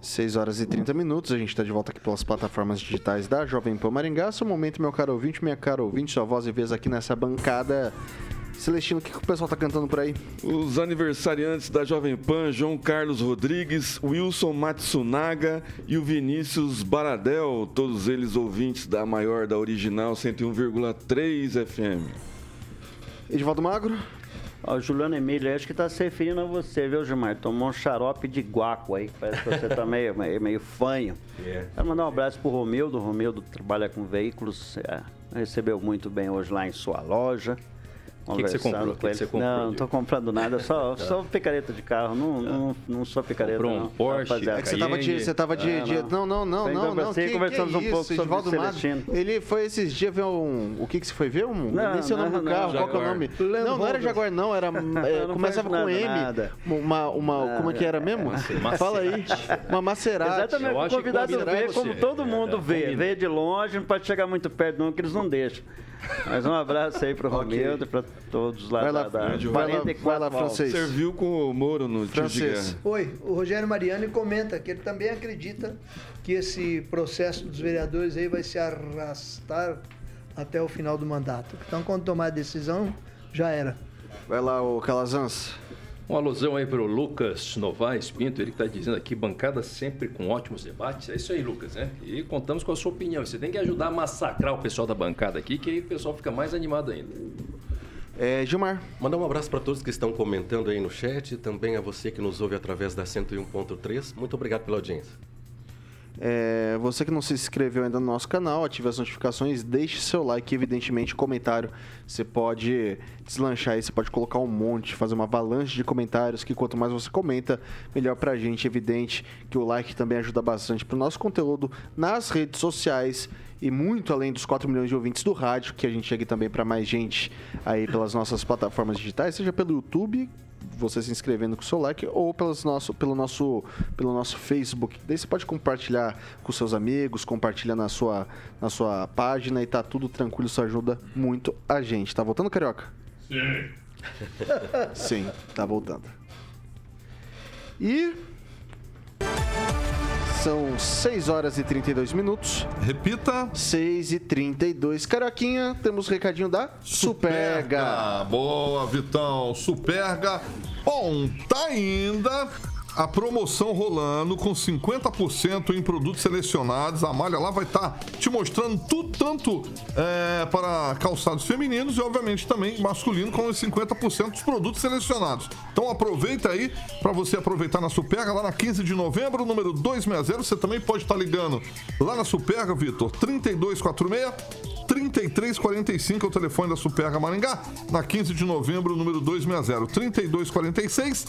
6 horas e 30 minutos, a gente está de volta aqui pelas plataformas digitais da Jovem Pan Maringá. Seu momento, meu caro ouvinte, minha cara ouvinte, sua voz e vez aqui nessa bancada Celestino, o que, que o pessoal tá cantando por aí? Os aniversariantes da Jovem Pan, João Carlos Rodrigues, Wilson Matsunaga e o Vinícius Baradel, todos eles ouvintes da maior da original 101,3 FM. Edivaldo Magro? Ó, o Juliano Emílio, acho que tá se referindo a você, viu, Gilmar? Tomou um xarope de guaco aí, parece que você tá meio, <laughs> meio, meio fanho. É. Quero mandar um abraço pro Romildo. O Romildo trabalha com veículos, é, recebeu muito bem hoje lá em sua loja. O que, que você comprou? O que, que você comprou? Não, não tô comprando nada, só, <laughs> só picareta de carro. Não, não, não sou picareta. Comprou um não, Porsche? rapaziada. É que você tava de. Você tava de. Ah, de- não, não, não, não, não. que- conversamos que um pouco isso, sobre Edivaldo Magro. Celestino. Ele foi esses dias ver um. O que que você foi ver? Um, Não, nem sei o nome não, do carro, qual que é o nome? Não, não era. Jaguar, não, era. <laughs> é, não começava com M. Uma, uma, como é que era mesmo? Fala aí. Uma Maserati. Exatamente, Eu o acho que convidado vê com como todo É, mundo é, vê. Vê de longe, não pode chegar muito perto não, que eles não deixam. Mas um abraço aí pro Romildo e pra todos lá Vai lá, da, da vai lá, 44 vai lá, francês. Serviu com o Moro no Francês. Oi, o Rogério Mariani comenta que ele também acredita que esse processo dos vereadores aí vai se arrastar até o final do mandato. Então, quando tomar a decisão, já era. Vai lá, o Calazans. Uma alusão aí para o Lucas Novaes Pinto, ele que está dizendo aqui, bancada sempre com ótimos debates. É isso aí, Lucas, né? E contamos com a sua opinião. Você tem que ajudar a massacrar o pessoal da bancada aqui, que aí o pessoal fica mais animado ainda. É, Gilmar. Mandar um abraço para todos que estão comentando aí no chat, também a você que nos ouve através da 101.3. Muito obrigado pela audiência. É, você que não se inscreveu ainda no nosso canal, ative as notificações, deixe seu like evidentemente, comentário. Você pode deslanchar aí, você pode colocar um monte, fazer uma avalanche de comentários, que quanto mais você comenta, melhor pra gente. Evidente que o like também ajuda bastante pro nosso conteúdo nas redes sociais e muito além dos 4 milhões de ouvintes do rádio, que a gente chegue também para mais gente aí pelas nossas plataformas digitais, seja pelo YouTube, você se inscrevendo com o seu like ou pelos nosso, pelo, nosso, pelo nosso Facebook. Daí você pode compartilhar com seus amigos, compartilhar na sua, na sua página e tá tudo tranquilo, isso ajuda muito a gente. Tá voltando, Carioca? Sim. <laughs> Sim, tá voltando. E são 6 horas e 32 minutos. Repita. 6 e 32. Carioquinha, temos recadinho da Superga. Ah, boa, Vitão. Superga. Bom, tá ainda a promoção rolando com 50% em produtos selecionados. A malha lá vai estar te mostrando tudo, tanto é, para calçados femininos e, obviamente, também masculino, com os 50% dos produtos selecionados. Então aproveita aí para você aproveitar na Superga, lá na 15 de novembro, número 260. Você também pode estar ligando lá na Superga, Vitor, 3246 3345 é o telefone da Superga Maringá, na 15 de novembro, número 260. 3246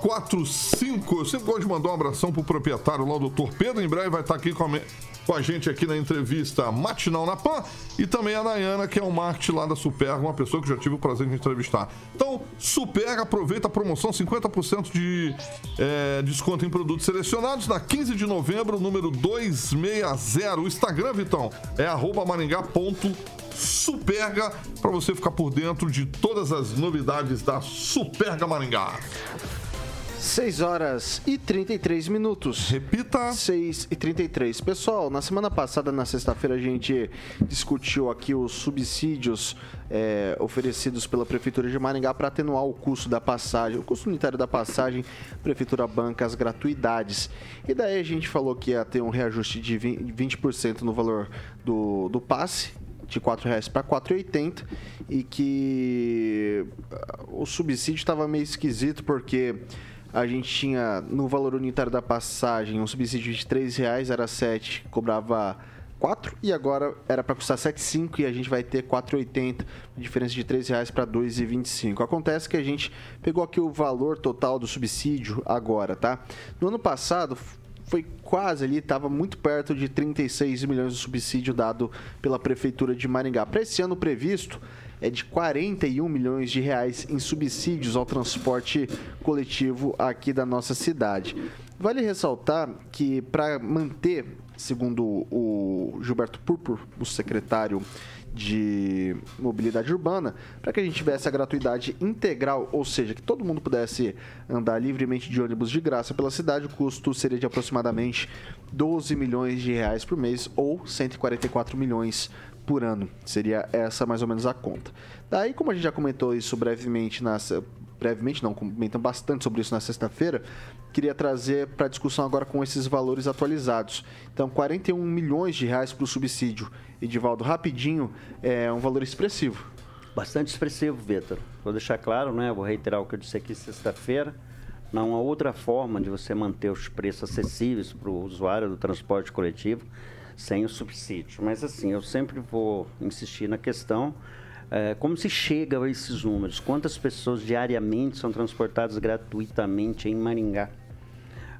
3345. Eu sempre gosto de mandar um abração pro proprietário lá, o doutor Pedro. Em breve vai estar aqui com a, com a gente aqui na entrevista matinal na PAN. E também a Nayana, que é o marketing lá da Superga, uma pessoa que já tive o prazer de entrevistar. Então, Superga, aproveita a promoção, 50% de é, desconto em produtos selecionados na 15 de novembro, número 260. O Instagram, Vitão, é arroba maringá.superga para você ficar por dentro de todas as novidades da Superga Maringá. 6 horas e 33 minutos. Repita. 6 e 33. Pessoal, na semana passada, na sexta-feira, a gente discutiu aqui os subsídios é, oferecidos pela Prefeitura de Maringá para atenuar o custo da passagem, o custo unitário da passagem, Prefeitura banca as gratuidades. E daí a gente falou que ia ter um reajuste de 20% 20% no valor do, do passe, de R$ 4,00 para R$ 4,80 e que ah, o subsídio estava meio esquisito porque a gente tinha no valor unitário da passagem um subsídio de R$ 3,00 era 7, cobrava 4 e agora era para custar 7,5 e a gente vai ter 4,80, diferença de R$ 3,00 para 2,25. Acontece que a gente pegou aqui o valor total do subsídio agora, tá? No ano passado foi quase ali, estava muito perto de 36 milhões de subsídio dado pela Prefeitura de Maringá. Para esse ano previsto é de 41 milhões de reais em subsídios ao transporte coletivo aqui da nossa cidade. Vale ressaltar que para manter, segundo o Gilberto Purpur, o secretário de mobilidade urbana, para que a gente tivesse a gratuidade integral, ou seja, que todo mundo pudesse andar livremente de ônibus de graça pela cidade, o custo seria de aproximadamente 12 milhões de reais por mês ou 144 milhões por ano. Seria essa mais ou menos a conta. Daí, como a gente já comentou isso brevemente na brevemente não, comentando bastante sobre isso na sexta-feira, queria trazer para discussão agora com esses valores atualizados. Então, 41 milhões de reais para o subsídio. Edivaldo, rapidinho, é um valor expressivo. Bastante expressivo, Vitor. Vou deixar claro, né? Vou reiterar o que eu disse aqui sexta-feira. Não há outra forma de você manter os preços acessíveis para o usuário do transporte coletivo sem o subsídio. Mas assim, eu sempre vou insistir na questão é, como se chega a esses números? Quantas pessoas diariamente são transportadas gratuitamente em Maringá?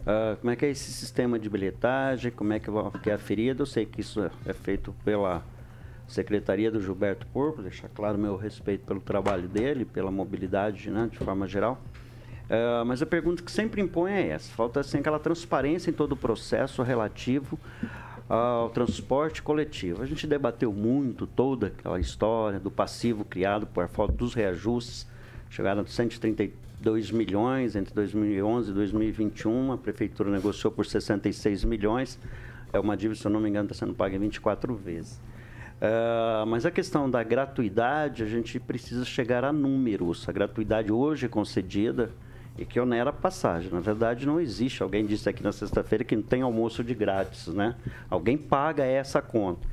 Uh, como é que é esse sistema de bilhetagem? Como é que, é aferido? Eu sei que isso é feito pela Secretaria do Gilberto Porco, deixar claro meu respeito pelo trabalho dele, pela mobilidade, né, de forma geral. Uh, mas a pergunta que sempre impõe é essa: falta assim, aquela transparência em todo o processo relativo ao transporte coletivo. A gente debateu muito toda aquela história do passivo criado por falta dos reajustes, chegaram a 132 milhões entre 2011 e 2021, a prefeitura negociou por 66 milhões, é uma dívida, se eu não me engano, está sendo paga 24 vezes. Uh, mas a questão da gratuidade, a gente precisa chegar a números. A gratuidade hoje é concedida e que onera a passagem. Na verdade, não existe. Alguém disse aqui na sexta-feira que não tem almoço de grátis, né? Alguém paga essa conta.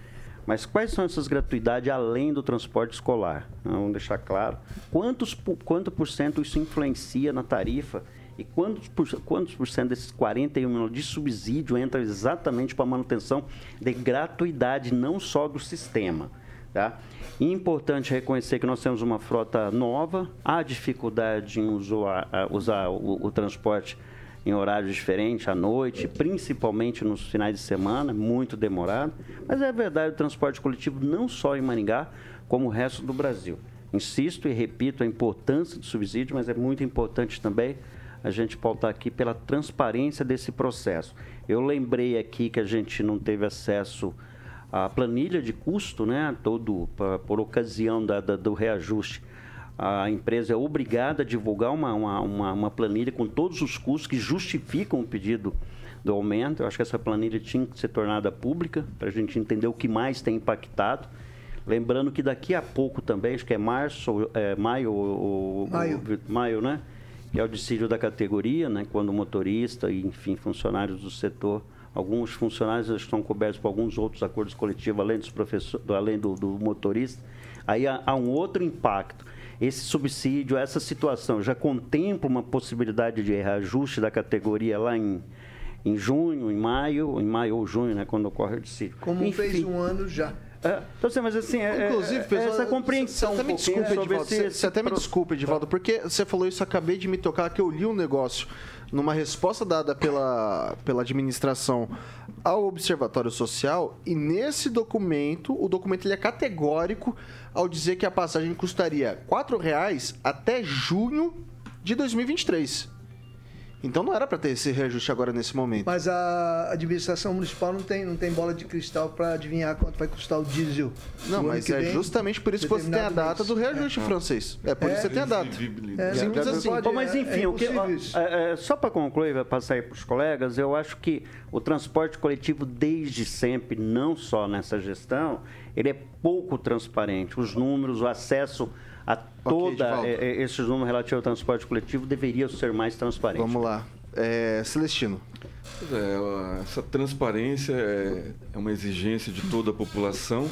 Mas quais são essas gratuidades além do transporte escolar? Vamos deixar claro. Quantos, quanto por cento isso influencia na tarifa e quantos por, quantos por cento desses 41 milhões de subsídio entra exatamente para a manutenção de gratuidade, não só do sistema? Tá? Importante reconhecer que nós temos uma frota nova, há dificuldade em usar, usar o, o transporte em horários diferentes, à noite, principalmente nos finais de semana, muito demorado. Mas é verdade, o transporte coletivo não só em Maringá, como o resto do Brasil. Insisto e repito a importância do subsídio, mas é muito importante também a gente pautar aqui pela transparência desse processo. Eu lembrei aqui que a gente não teve acesso à planilha de custo, né, todo pra, por ocasião da, da, do reajuste. A empresa é obrigada a divulgar uma, uma, uma, uma planilha com todos os custos que justificam o pedido do aumento. Eu acho que essa planilha tinha que ser tornada pública para a gente entender o que mais tem impactado. Lembrando que daqui a pouco também, acho que é março, é, maio, o, maio. O, maio, né? que é o dissídio da categoria, né, quando o motorista e, enfim, funcionários do setor, alguns funcionários estão cobertos por alguns outros acordos coletivos, além, dos professor, além do, do motorista, aí há, há um outro impacto. Esse subsídio, essa situação já contempla uma possibilidade de reajuste da categoria lá em, em junho, em maio, em maio ou junho, né, quando ocorre o dissídio. Como Enfim, fez um ano já. É, então, assim, mas assim, é, Inclusive, é, pessoal, essa compreensão. Você, um me desculpe, Edivaldo, você, você até me desculpe, Edivaldo, porque você falou isso, acabei de me tocar que eu li um negócio numa resposta dada pela, pela administração ao Observatório Social, e nesse documento, o documento ele é categórico ao dizer que a passagem custaria R$ reais até junho de 2023. Então não era para ter esse reajuste agora nesse momento. Mas a administração municipal não tem, não tem bola de cristal para adivinhar quanto vai custar o diesel. Não, mas é justamente por isso que você tem a data mês. do reajuste é. francês. É por é. isso que você tem a data. É, simples assim. Pode, mas é, enfim, o que, é, só para concluir, vai passar aí para os colegas, eu acho que o transporte coletivo desde sempre, não só nessa gestão, ele é pouco transparente. Os números, o acesso a toda okay, é, é, esses números relativos ao transporte coletivo deveriam ser mais transparentes. Vamos lá. É, Celestino. É, essa transparência é, é uma exigência de toda a população.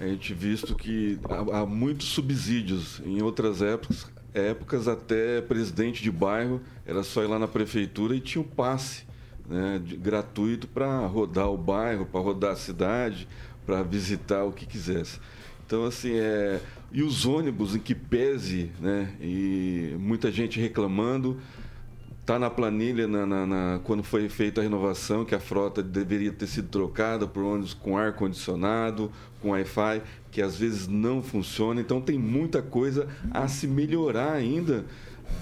A gente visto que há, há muitos subsídios. Em outras épocas, épocas até presidente de bairro era só ir lá na prefeitura e tinha o um passe né, de, gratuito para rodar o bairro, para rodar a cidade, para visitar o que quisesse. Então, assim, é, e os ônibus em que pese, né? E muita gente reclamando. Está na planilha na, na, na, quando foi feita a renovação que a frota deveria ter sido trocada por ônibus com ar-condicionado, com Wi-Fi, que às vezes não funciona. Então tem muita coisa a se melhorar ainda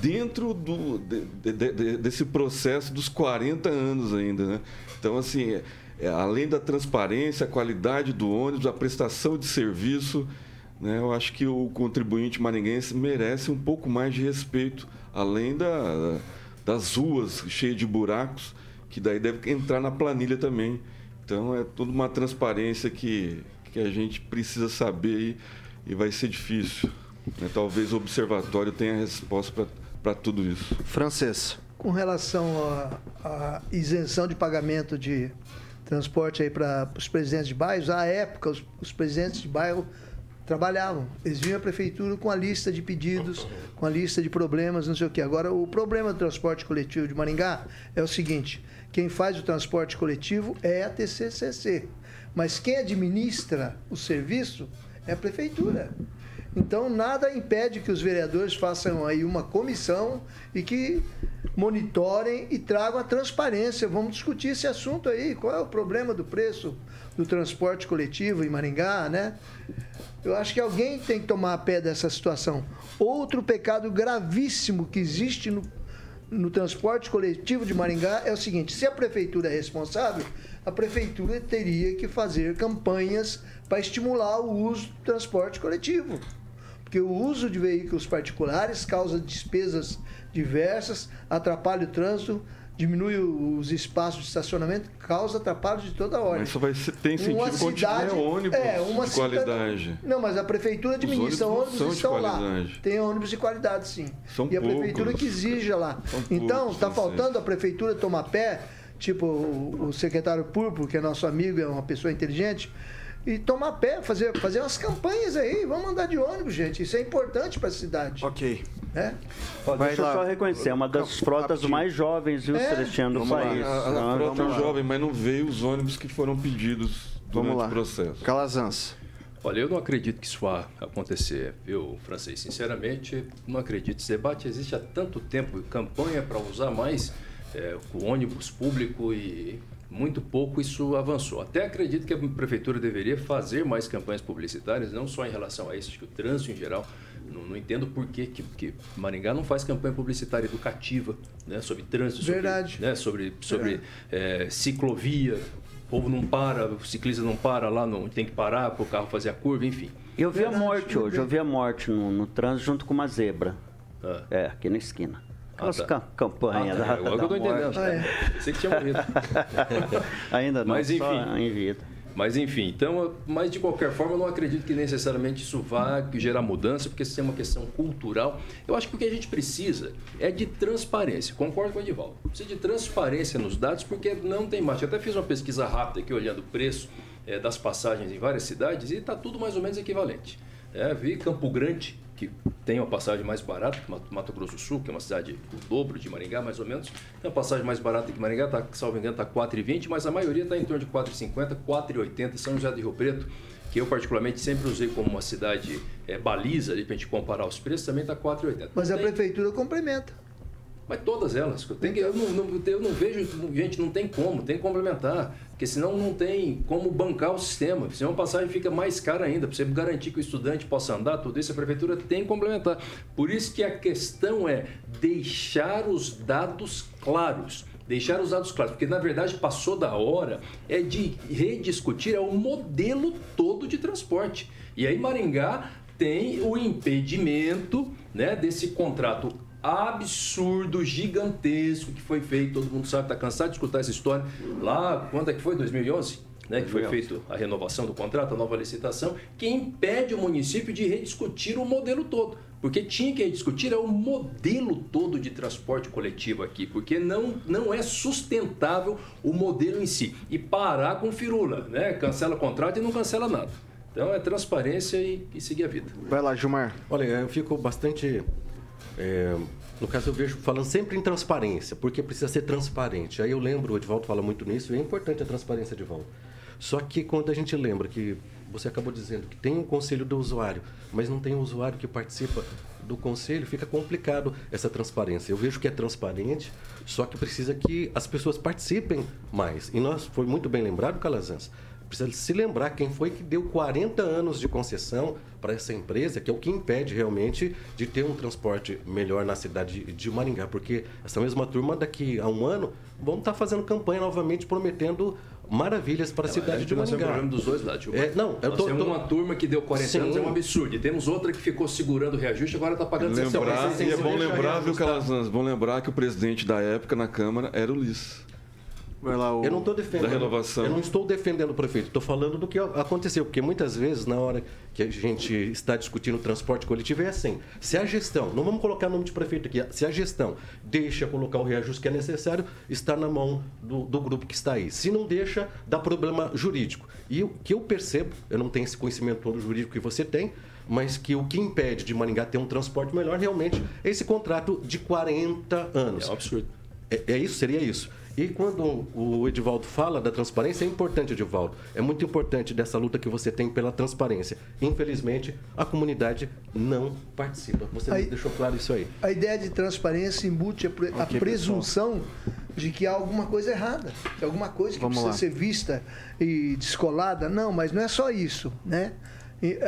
dentro do, de, de, de, desse processo dos 40 anos ainda. Né? Então, assim, é, é, além da transparência, a qualidade do ônibus, a prestação de serviço, né, eu acho que o contribuinte maringuense merece um pouco mais de respeito, além da, das ruas cheias de buracos, que daí deve entrar na planilha também. Então é toda uma transparência que, que a gente precisa saber e, e vai ser difícil. Né? Talvez o observatório tenha a resposta para tudo isso. Francês. Com relação à isenção de pagamento de transporte aí para os presidentes de bairros, à época os, os presidentes de bairro trabalhavam. Eles vinham à prefeitura com a lista de pedidos, com a lista de problemas, não sei o quê. Agora, o problema do transporte coletivo de Maringá é o seguinte: quem faz o transporte coletivo é a TCCC, mas quem administra o serviço é a prefeitura. Então, nada impede que os vereadores façam aí uma comissão e que monitorem e tragam a transparência. Vamos discutir esse assunto aí. Qual é o problema do preço do transporte coletivo em Maringá, né? Eu acho que alguém tem que tomar a pé dessa situação. Outro pecado gravíssimo que existe no, no transporte coletivo de Maringá é o seguinte: se a prefeitura é responsável, a prefeitura teria que fazer campanhas para estimular o uso do transporte coletivo. Porque o uso de veículos particulares causa despesas diversas, atrapalha o trânsito, diminui os espaços de estacionamento, causa atrapalhos de toda hora. Mas isso vai ser, tem sentido uma quando cidade, tiver ônibus é, uma de qualidade. Não, mas a prefeitura administra, ônibus, ônibus estão lá. Tem ônibus de qualidade, sim. São e a prefeitura que exija lá. Então, está faltando a prefeitura tomar pé, tipo o, o secretário Púrpuro, que é nosso amigo, é uma pessoa inteligente, e tomar pé, fazer, fazer umas campanhas aí. Vamos andar de ônibus, gente. Isso é importante para a cidade. Ok. É? Vai deixa lá. eu só reconhecer, é uma das frotas mais jovens, viu, é? Celestiano, do país. A, a, a frota é jovem, mas não veio os ônibus que foram pedidos durante vamos lá. o processo. Calazans. Olha, eu não acredito que isso vá acontecer, viu, francês? Sinceramente, não acredito. Esse debate existe há tanto tempo, campanha para usar mais é, o ônibus público e muito pouco isso avançou. Até acredito que a prefeitura deveria fazer mais campanhas publicitárias, não só em relação a isso, acho que o trânsito em geral. Não, não entendo por que, que, que, Maringá não faz campanha publicitária educativa né, sobre trânsito, Verdade. sobre, né, sobre, sobre é, ciclovia. O povo não para, o ciclista não para lá, não tem que parar para o carro fazer a curva, enfim. Eu vi Verdade, a morte hoje, eu vi a morte no, no trânsito junto com uma zebra. Ah. É, aqui na esquina. Aquelas ah, tá. campanhas ah, tá. da, é, da eu tô entendendo. Ah, é. Sei que tinha morrido. <laughs> Ainda não, Mas, enfim, em vida. Mas enfim, então, mas de qualquer forma, eu não acredito que necessariamente isso vá gerar mudança, porque isso é uma questão cultural. Eu acho que o que a gente precisa é de transparência. Concordo com o Edivaldo. Precisa de transparência nos dados, porque não tem mais. Eu até fiz uma pesquisa rápida aqui olhando o preço é, das passagens em várias cidades e está tudo mais ou menos equivalente. É, vi Campo Grande que tem uma passagem mais barata que Mato Grosso do Sul, que é uma cidade o dobro de Maringá, mais ou menos. Tem uma passagem mais barata que Maringá, tá, salvo engano, está 4,20, mas a maioria está em torno de 4,50, 4,80. São José do Rio Preto, que eu particularmente sempre usei como uma cidade é, baliza, para a gente comparar os preços, também está 4,80. Mas a prefeitura complementa. Mas todas elas. Eu, tenho, eu, não, não, eu não vejo, gente, não tem como, tem que complementar. Porque senão não tem como bancar o sistema. Senão a passagem fica mais cara ainda. Para você garantir que o estudante possa andar, tudo isso a prefeitura tem que complementar. Por isso que a questão é deixar os dados claros. Deixar os dados claros, porque na verdade passou da hora é de rediscutir é o modelo todo de transporte. E aí Maringá tem o impedimento né, desse contrato absurdo, gigantesco que foi feito. Todo mundo sabe, está cansado de escutar essa história. Lá, quando é que foi? 2011? Né, que foi feita a renovação do contrato, a nova licitação, que impede o município de rediscutir o modelo todo. Porque tinha que rediscutir é o modelo todo de transporte coletivo aqui, porque não, não é sustentável o modelo em si. E parar com firula, né? Cancela o contrato e não cancela nada. Então é transparência e, e seguir a vida. Vai lá, Gilmar. Olha, eu fico bastante é, no caso, eu vejo falando sempre em transparência, porque precisa ser transparente. Aí eu lembro, o Edvaldo fala muito nisso, e é importante a transparência, Edvaldo. Só que quando a gente lembra que você acabou dizendo que tem o um conselho do usuário, mas não tem o um usuário que participa do conselho, fica complicado essa transparência. Eu vejo que é transparente, só que precisa que as pessoas participem mais. E nós, foi muito bem lembrado, Calazans, precisa se lembrar quem foi que deu 40 anos de concessão para essa empresa, que é o que impede realmente de ter um transporte melhor na cidade de Maringá, porque essa mesma turma daqui a um ano vão estar tá fazendo campanha novamente prometendo maravilhas para a é, cidade é, de Maringá. Nós temos problema dos dois lados. É, não, eu nós tô, temos tô... uma turma que deu 40 Sim. anos, é um absurdo. E temos outra que ficou segurando o reajuste, agora está pagando lembrar, 60 E é bom lembrar, viu, Calazans, bom lembrar que o presidente da época na Câmara era o Liz. Eu não estou defendendo. Da renovação. Eu não estou defendendo o prefeito, estou falando do que aconteceu, porque muitas vezes, na hora que a gente está discutindo transporte coletivo, é assim. Se a gestão, não vamos colocar o nome de prefeito aqui, se a gestão deixa colocar o reajuste que é necessário, está na mão do, do grupo que está aí. Se não deixa, dá problema jurídico. E o que eu percebo, eu não tenho esse conhecimento todo jurídico que você tem, mas que o que impede de Maringá ter um transporte melhor realmente é esse contrato de 40 anos. É um absurdo. É, é isso, seria isso. E quando o Edivaldo fala da transparência, é importante, Edivaldo. É muito importante dessa luta que você tem pela transparência. Infelizmente, a comunidade não participa. Você aí, deixou claro isso aí. A ideia de transparência embute a, pre a presunção pessoal. de que há alguma coisa errada, que alguma coisa que Vamos precisa lá. ser vista e descolada. Não, mas não é só isso, né?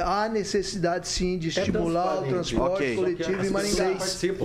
Há necessidade sim de é estimular o transporte okay. coletivo em Maringá.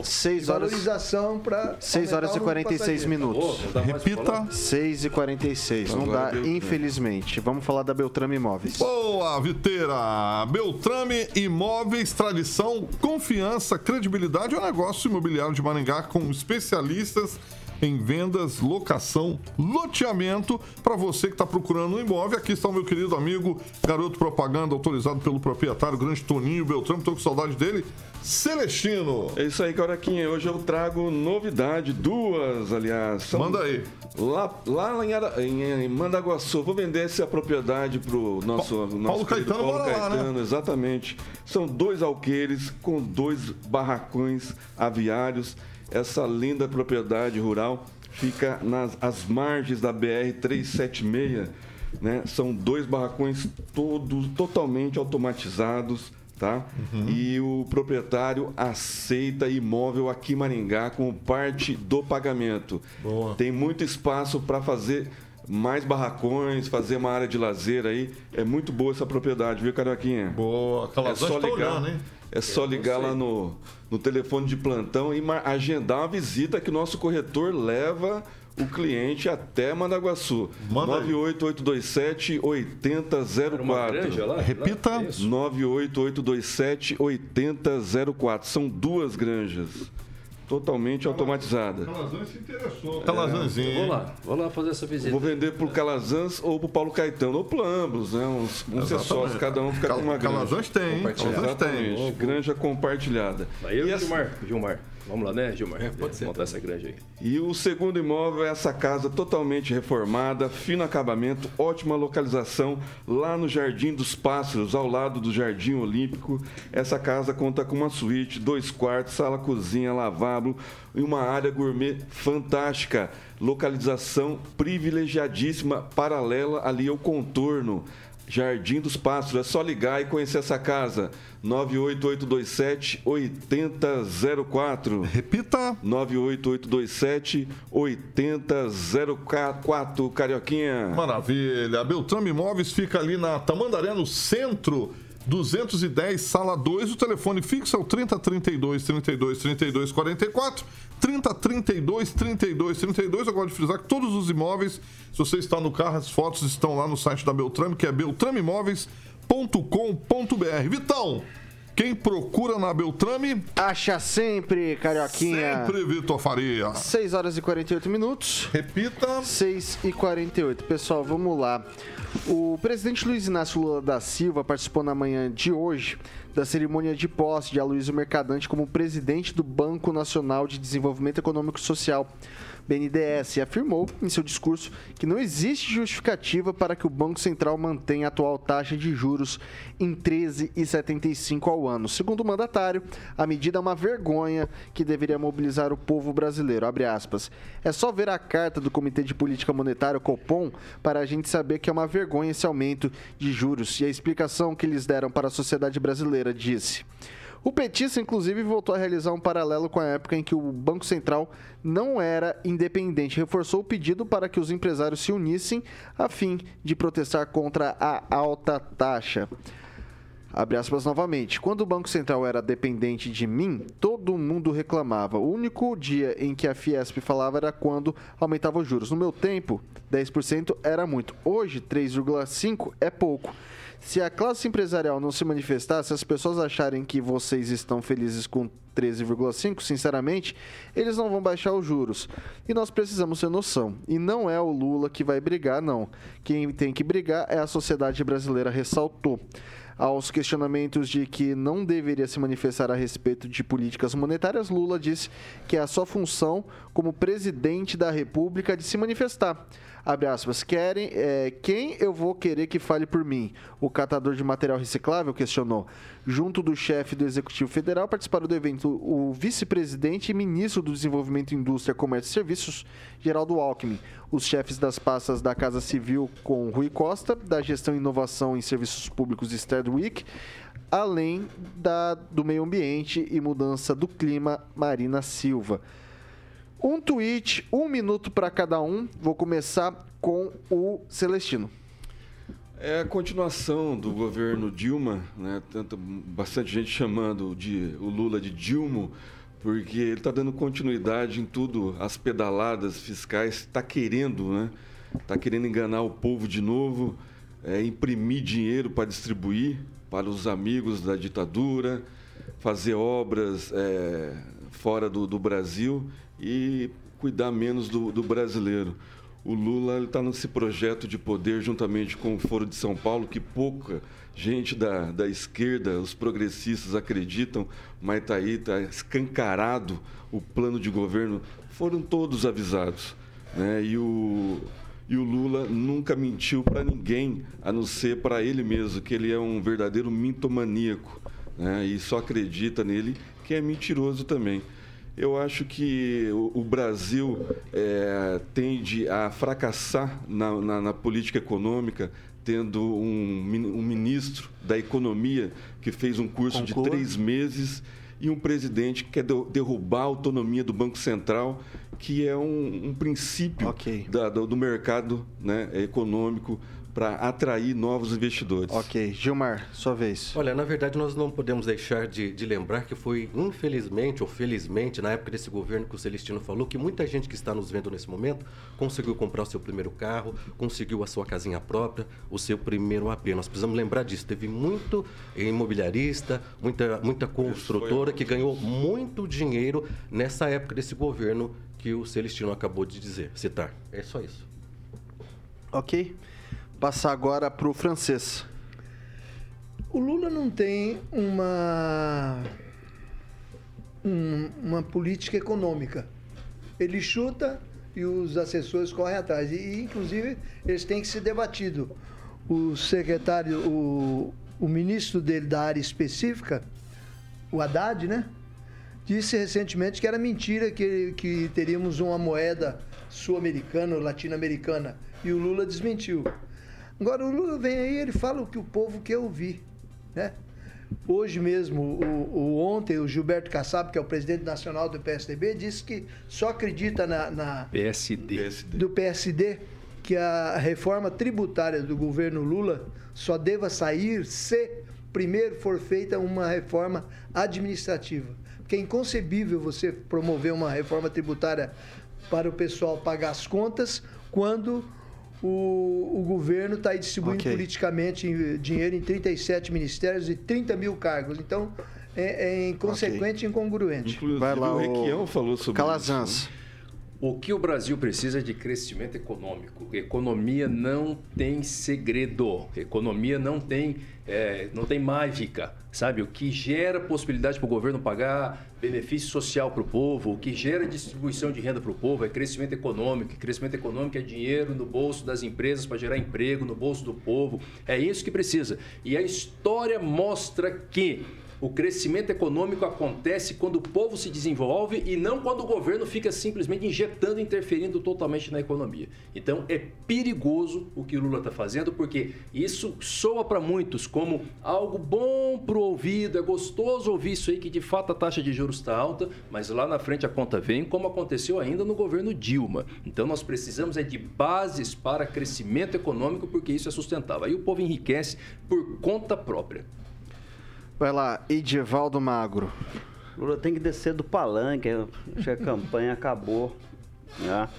Seis horas. Valorização para. 6 horas e 46 minutos. Repita. 6 e 46. Não dá, infelizmente. Vamos falar da Beltrame Imóveis. Boa, Viteira. Beltrame Imóveis, tradição, confiança, credibilidade. É um negócio imobiliário de Maringá com especialistas em vendas, locação, loteamento para você que está procurando um imóvel. Aqui está o meu querido amigo, garoto propaganda, autorizado pelo proprietário, grande Toninho Beltrame, estou com saudade dele. Celestino. É isso aí, Caraquinha. Hoje eu trago novidade, duas, aliás. São Manda aí. Lá, lá em, Ara, em, em Mandaguaçu, vou vender essa propriedade pro nosso, pa nosso Paulo Caetano, Paulo Caetano, lá, né? exatamente. São dois alqueires com dois barracões aviários essa linda propriedade rural fica nas as margens da BR 376, né? São dois barracões todos totalmente automatizados, tá? Uhum. E o proprietário aceita imóvel aqui em Maringá como parte do pagamento. Boa. Tem muito espaço para fazer mais barracões, fazer uma área de lazer aí. É muito boa essa propriedade, viu, Carioquinha? Boa. é só ligar, olhando, hein? É só ligar lá no, no telefone de plantão e agendar uma visita que o nosso corretor leva o cliente até Mandaguaçu. Manda 98827 8004. Repita. 98827 8004. São duas granjas totalmente automatizada. Calazans se interessou. Calazanzinho. É, vou lá, vou lá fazer essa visita. Vou vender pro Calazans ou pro Paulo Caetano, ou pro ambos, né? Uns, uns sócios, cada um fica Cal com uma granja. Calazans tem, Calazans tem. Granja compartilhada. Aí eu e Gilmar, Gilmar. Vamos lá, né, Gilmar? É, pode ser. Montar essa grande aí. E o segundo imóvel é essa casa totalmente reformada, fino acabamento, ótima localização, lá no Jardim dos Pássaros, ao lado do Jardim Olímpico. Essa casa conta com uma suíte, dois quartos, sala, cozinha, lavabo e uma área gourmet fantástica. Localização privilegiadíssima, paralela ali ao contorno. Jardim dos Pássaros. É só ligar e conhecer essa casa. 98827 8004. Repita. 98827 8004. Carioquinha. Maravilha. Beltrame Imóveis fica ali na Tamandaré, no centro 210, sala 2. O telefone fixo é o 3032 32 32 44. 3032 32 32. Eu gosto de frisar que todos os imóveis, se você está no carro, as fotos estão lá no site da Beltrame, que é beltrameimóveis.com.br. Vitão, quem procura na Beltrame. Acha sempre, Carioquinha. Sempre, Vitor Faria. 6 horas e 48 minutos. Repita. 6 e 48. Pessoal, vamos lá. O presidente Luiz Inácio Lula da Silva participou na manhã de hoje da cerimônia de posse de Aloysio Mercadante como presidente do Banco Nacional de Desenvolvimento Econômico e Social. BNDES afirmou em seu discurso que não existe justificativa para que o Banco Central mantenha a atual taxa de juros em 13,75 ao ano. Segundo o mandatário, a medida é uma vergonha que deveria mobilizar o povo brasileiro. É só ver a carta do Comitê de Política Monetária, Copom, para a gente saber que é uma vergonha esse aumento de juros. E a explicação que eles deram para a sociedade brasileira disse. O petista, inclusive, voltou a realizar um paralelo com a época em que o Banco Central não era independente. Reforçou o pedido para que os empresários se unissem a fim de protestar contra a alta taxa. Abre aspas novamente. Quando o Banco Central era dependente de mim, todo mundo reclamava. O único dia em que a Fiesp falava era quando aumentava os juros. No meu tempo, 10% era muito. Hoje, 3,5% é pouco. Se a classe empresarial não se manifestar, se as pessoas acharem que vocês estão felizes com 13,5, sinceramente, eles não vão baixar os juros. E nós precisamos ter noção. E não é o Lula que vai brigar, não. Quem tem que brigar é a sociedade brasileira, ressaltou aos questionamentos de que não deveria se manifestar a respeito de políticas monetárias, Lula disse que é a sua função como presidente da República de se manifestar abre aspas, querem, é, quem eu vou querer que fale por mim? O catador de material reciclável questionou. Junto do chefe do Executivo Federal, participaram do evento o vice-presidente e ministro do Desenvolvimento, Indústria, Comércio e Serviços, Geraldo Alckmin, os chefes das pastas da Casa Civil com Rui Costa, da Gestão e Inovação em Serviços Públicos Stradwick, além da, do Meio Ambiente e Mudança do Clima, Marina Silva. Um tweet, um minuto para cada um. Vou começar com o Celestino. É a continuação do governo Dilma, né? Tanto, bastante gente chamando de, o Lula de Dilma, porque ele está dando continuidade em tudo, as pedaladas fiscais, está querendo, né? Está querendo enganar o povo de novo, é, imprimir dinheiro para distribuir para os amigos da ditadura, fazer obras é, fora do, do Brasil e cuidar menos do, do brasileiro. O Lula está nesse projeto de poder, juntamente com o Foro de São Paulo, que pouca gente da, da esquerda, os progressistas acreditam, mas está aí, está escancarado o plano de governo. Foram todos avisados. Né? E, o, e o Lula nunca mentiu para ninguém, a não ser para ele mesmo, que ele é um verdadeiro mintomaníaco. Né? E só acredita nele que é mentiroso também. Eu acho que o, Brasil é, tende a fracassar na, na, na política econômica, tendo um, um, ministro da Economia que fez um curso Concordo. de três meses e um presidente que quer derrubar a autonomia do Banco Central, que é um, um princípio okay. da, do, do, mercado né, econômico para atrair novos investidores. Ok. Gilmar, sua vez. Olha, na verdade, nós não podemos deixar de, de, lembrar que foi, infelizmente ou felizmente, na época desse governo que o Celestino falou, que muita gente que está nos vendo nesse momento conseguiu comprar o seu primeiro carro, conseguiu a sua casinha própria, o seu primeiro AP. Nós precisamos lembrar disso. Teve muito imobiliarista, muita, muita construtora que ganhou muito dinheiro nessa época desse governo que o Celestino acabou de dizer, citar. É só isso. Ok. Passar agora para o francês. O Lula não tem uma, um, uma política econômica. Ele chuta e os assessores correm atrás. E, inclusive, eles têm que ser debatido. O secretário, o, o ministro dele da área específica, o Haddad, né? Disse recentemente que era mentira que, que teríamos uma moeda sul-americana latino-americana. E o Lula desmentiu. Agora o Lula vem aí, ele fala o que o povo quer ouvir, né? Hoje mesmo, o, o, ontem, o Gilberto Kassab, que é o presidente nacional do PSDB, disse que só acredita na, na PSD. do PSD que a reforma tributária do governo Lula só deva sair se primeiro for feita uma reforma administrativa. Porque é inconcebível você promover uma reforma tributária para o pessoal pagar as contas quando o, o governo está distribuindo okay. politicamente dinheiro em 37 ministérios e 30 mil cargos. Então, é, é inconsequente okay. e incongruente. Inclusive, Vai lá, o Requião falou sobre Calazans. isso. Né? O que o Brasil precisa é de crescimento econômico. Economia não tem segredo. Economia não tem, é, não tem mágica, sabe? O que gera possibilidade para o governo pagar benefício social para o povo, o que gera distribuição de renda para o povo é crescimento econômico. E crescimento econômico é dinheiro no bolso das empresas para gerar emprego, no bolso do povo. É isso que precisa. E a história mostra que o crescimento econômico acontece quando o povo se desenvolve e não quando o governo fica simplesmente injetando, interferindo totalmente na economia. Então é perigoso o que o Lula está fazendo, porque isso soa para muitos como algo bom para o ouvido, é gostoso ouvir isso aí, que de fato a taxa de juros está alta, mas lá na frente a conta vem, como aconteceu ainda no governo Dilma. Então nós precisamos é de bases para crescimento econômico, porque isso é sustentável. Aí o povo enriquece por conta própria. Vai lá, Edivaldo Magro. Lula tem que descer do palanque, a campanha acabou. Né?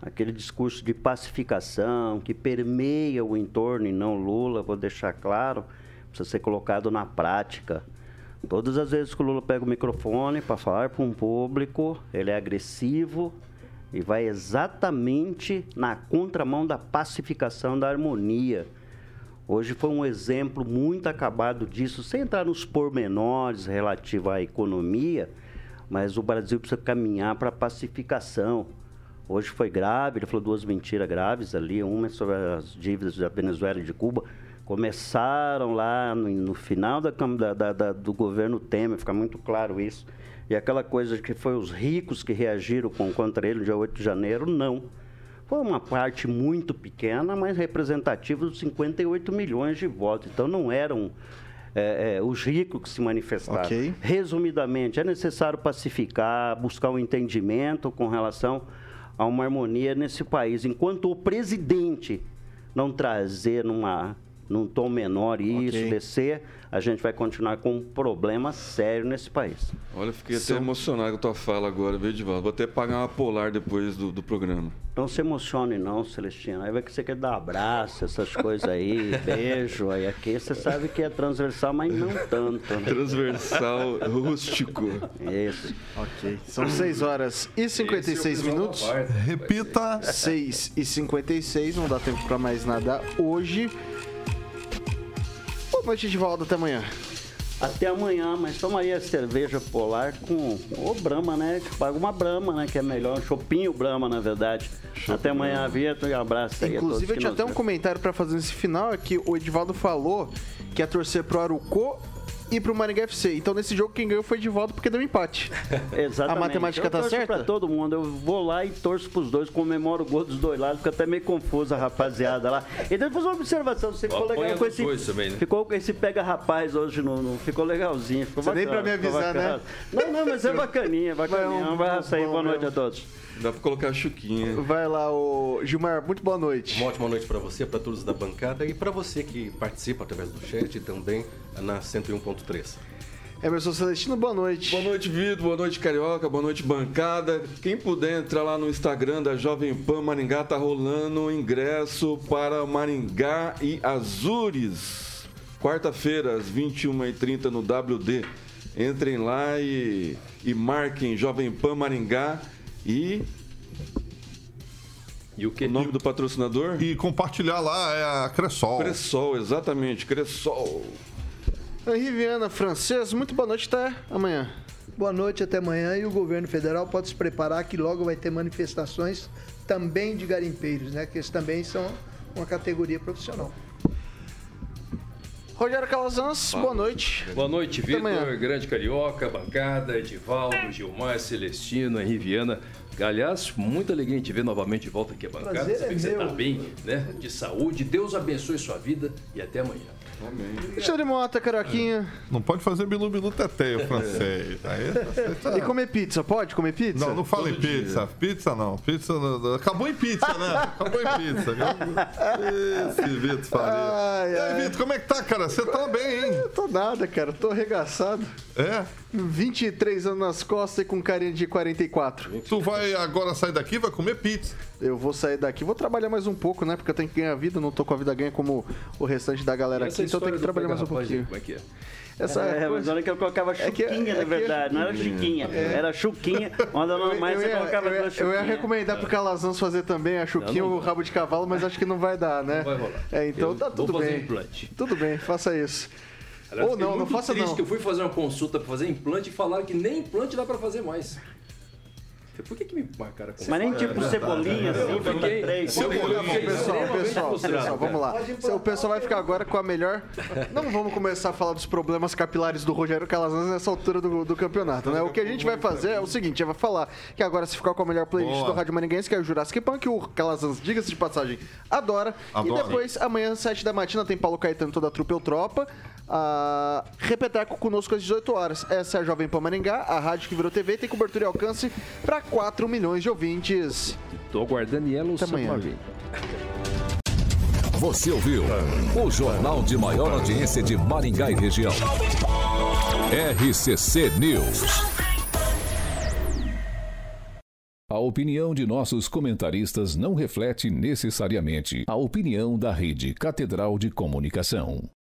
Aquele discurso de pacificação que permeia o entorno e não Lula, vou deixar claro, precisa ser colocado na prática. Todas as vezes que o Lula pega o microfone para falar para um público, ele é agressivo e vai exatamente na contramão da pacificação, da harmonia. Hoje foi um exemplo muito acabado disso, sem entrar nos pormenores relativos à economia, mas o Brasil precisa caminhar para a pacificação. Hoje foi grave, ele falou duas mentiras graves ali, uma é sobre as dívidas da Venezuela e de Cuba. Começaram lá no, no final da, da, da, do governo Temer, fica muito claro isso. E aquela coisa de que foi os ricos que reagiram contra ele no dia 8 de janeiro, não foi uma parte muito pequena, mas representativa dos 58 milhões de votos. Então não eram é, é, os ricos que se manifestaram. Okay. Resumidamente, é necessário pacificar, buscar um entendimento com relação a uma harmonia nesse país. Enquanto o presidente não trazer numa, num tom menor isso, okay. descer a gente vai continuar com um problema sério nesse país. Olha, fiquei até emocionado com a tua fala agora, viu, Edivaldo? Vou até pagar uma polar depois do, do programa. Não se emocione não, Celestino. Aí vai que você quer dar abraço, essas coisas aí, <laughs> beijo. Aí aqui você sabe que é transversal, mas não tanto. Né? Transversal rústico. Isso. Ok. São 6 horas e 56 é minutos. Repita. 6 e 56, não dá tempo para mais nada hoje. Boa noite de volta, até amanhã. Até amanhã, mas tomaria cerveja polar com o Brahma, né? Paga uma Brahma, né? Que é melhor, um chopinho Brahma, na verdade. Até amanhã, Vitor, e um abraço aí Inclusive, eu tinha até um comentário para fazer nesse final, é que o Edivaldo falou que ia torcer pro Arucô e pro Maringá FC. Então nesse jogo quem ganhou foi de volta porque deu um empate. <laughs> Exatamente. A matemática eu tá certa? pra todo mundo. Eu vou lá e torço pros dois, comemoro o gol dos dois lados, fica até meio confuso a rapaziada lá. E depois uma observação, você ficou legal com esse. Também, né? Ficou com esse pega rapaz hoje no, no ficou legalzinho, ficou você bacana. nem pra me avisar, né? Não, não, mas é bacaninha, <laughs> bacaninha. Um abraço aí, boa noite a todos. Dá pra colocar a chuquinha. Vai lá, o Gilmar, muito boa noite. Uma ótima noite para você, para todos da bancada e para você que participa através do chat e também na 101.3. Emerson Celestino, boa noite. Boa noite, Vitor. Boa noite, Carioca. Boa noite, bancada. Quem puder entrar lá no Instagram da Jovem Pan Maringá, tá rolando ingresso para Maringá e Azures. Quarta-feira, às 21h30 no WD. Entrem lá e, e marquem Jovem Pan Maringá e e o, que? o nome do patrocinador? E compartilhar lá é a Cressol. Cressol, exatamente, Cressol. Henri Viana, francês, muito boa noite, até amanhã. Boa noite, até amanhã. E o governo federal pode se preparar que logo vai ter manifestações também de garimpeiros, né? Que eles também são uma categoria profissional. Rogério Calazans, boa noite. Boa noite, Vitor, Grande Carioca, bancada, Edivaldo, Gilmar, Celestino, Henri Viana. Aliás, muita alegria em te ver novamente de volta aqui à bancada. Prazer é você está bem, né? De saúde. Deus abençoe sua vida e até amanhã. Amém. Alexandre Mota, Caroquinha. Não pode fazer bilu bilu teteio francês. Aí, <laughs> tá... E comer pizza, pode comer pizza? Não, não fala em pizza. Dia. Pizza não. Pizza não. Acabou em pizza, né? Acabou em pizza. Esse Vitor Faria. e aí, Vitor, como é que tá, cara? Você tá bem, hein? Eu tô nada, cara. Tô arregaçado. É? 23 anos nas costas e com carinha de 44. Tu vai agora sair daqui e vai comer pizza. Eu vou sair daqui, vou trabalhar mais um pouco, né? Porque eu tenho que ganhar vida, não tô com a vida ganha como o restante da galera aqui, então eu tenho que trabalhar mais um pouquinho. Como é que é? Essa é, coisa... mas olha que eu colocava chuquinha, é que, é na verdade, não era chiquinha, é. era chuquinha, onde mais você colocava eu ia, eu ia recomendar pro Calazans fazer também a chuquinha ou o rabo de cavalo, mas acho que não vai dar, né? Não vai rolar. É, então eu tá tudo bem. Implante. Tudo bem, faça isso. Aliás, Ou não, não faça triste não. que eu fui fazer uma consulta para fazer implante e falaram que nem implante dá para fazer mais. Por que, que me marcaram com Mas nem tipo cebolinha, assim, porque três. Cebolinha, pessoal, pessoal, pessoal, vamos lá. O pessoal vai ficar agora com a melhor. Não vamos começar a falar dos problemas capilares do Rogério Calazans nessa altura do, do campeonato, né? O que a gente vai fazer é o seguinte: vai falar que agora se ficar com a melhor playlist Boa. do Rádio Maringuense, que é o Jurassic Punk, que o Calazans, diga-se de passagem, adora. Adoro. E depois, amanhã, às 7 da matina, tem Paulo Caetano, toda a trupe ou tropa a Repeteco conosco às 18 horas. Essa é a Jovem Pan Maringá, a rádio que virou TV, tem cobertura e alcance para 4 milhões de ouvintes. Tô aguardando Yellow Até amanhã. Você ouviu o jornal de maior audiência de Maringá e região. RCC News. A opinião de nossos comentaristas não reflete necessariamente a opinião da Rede Catedral de Comunicação.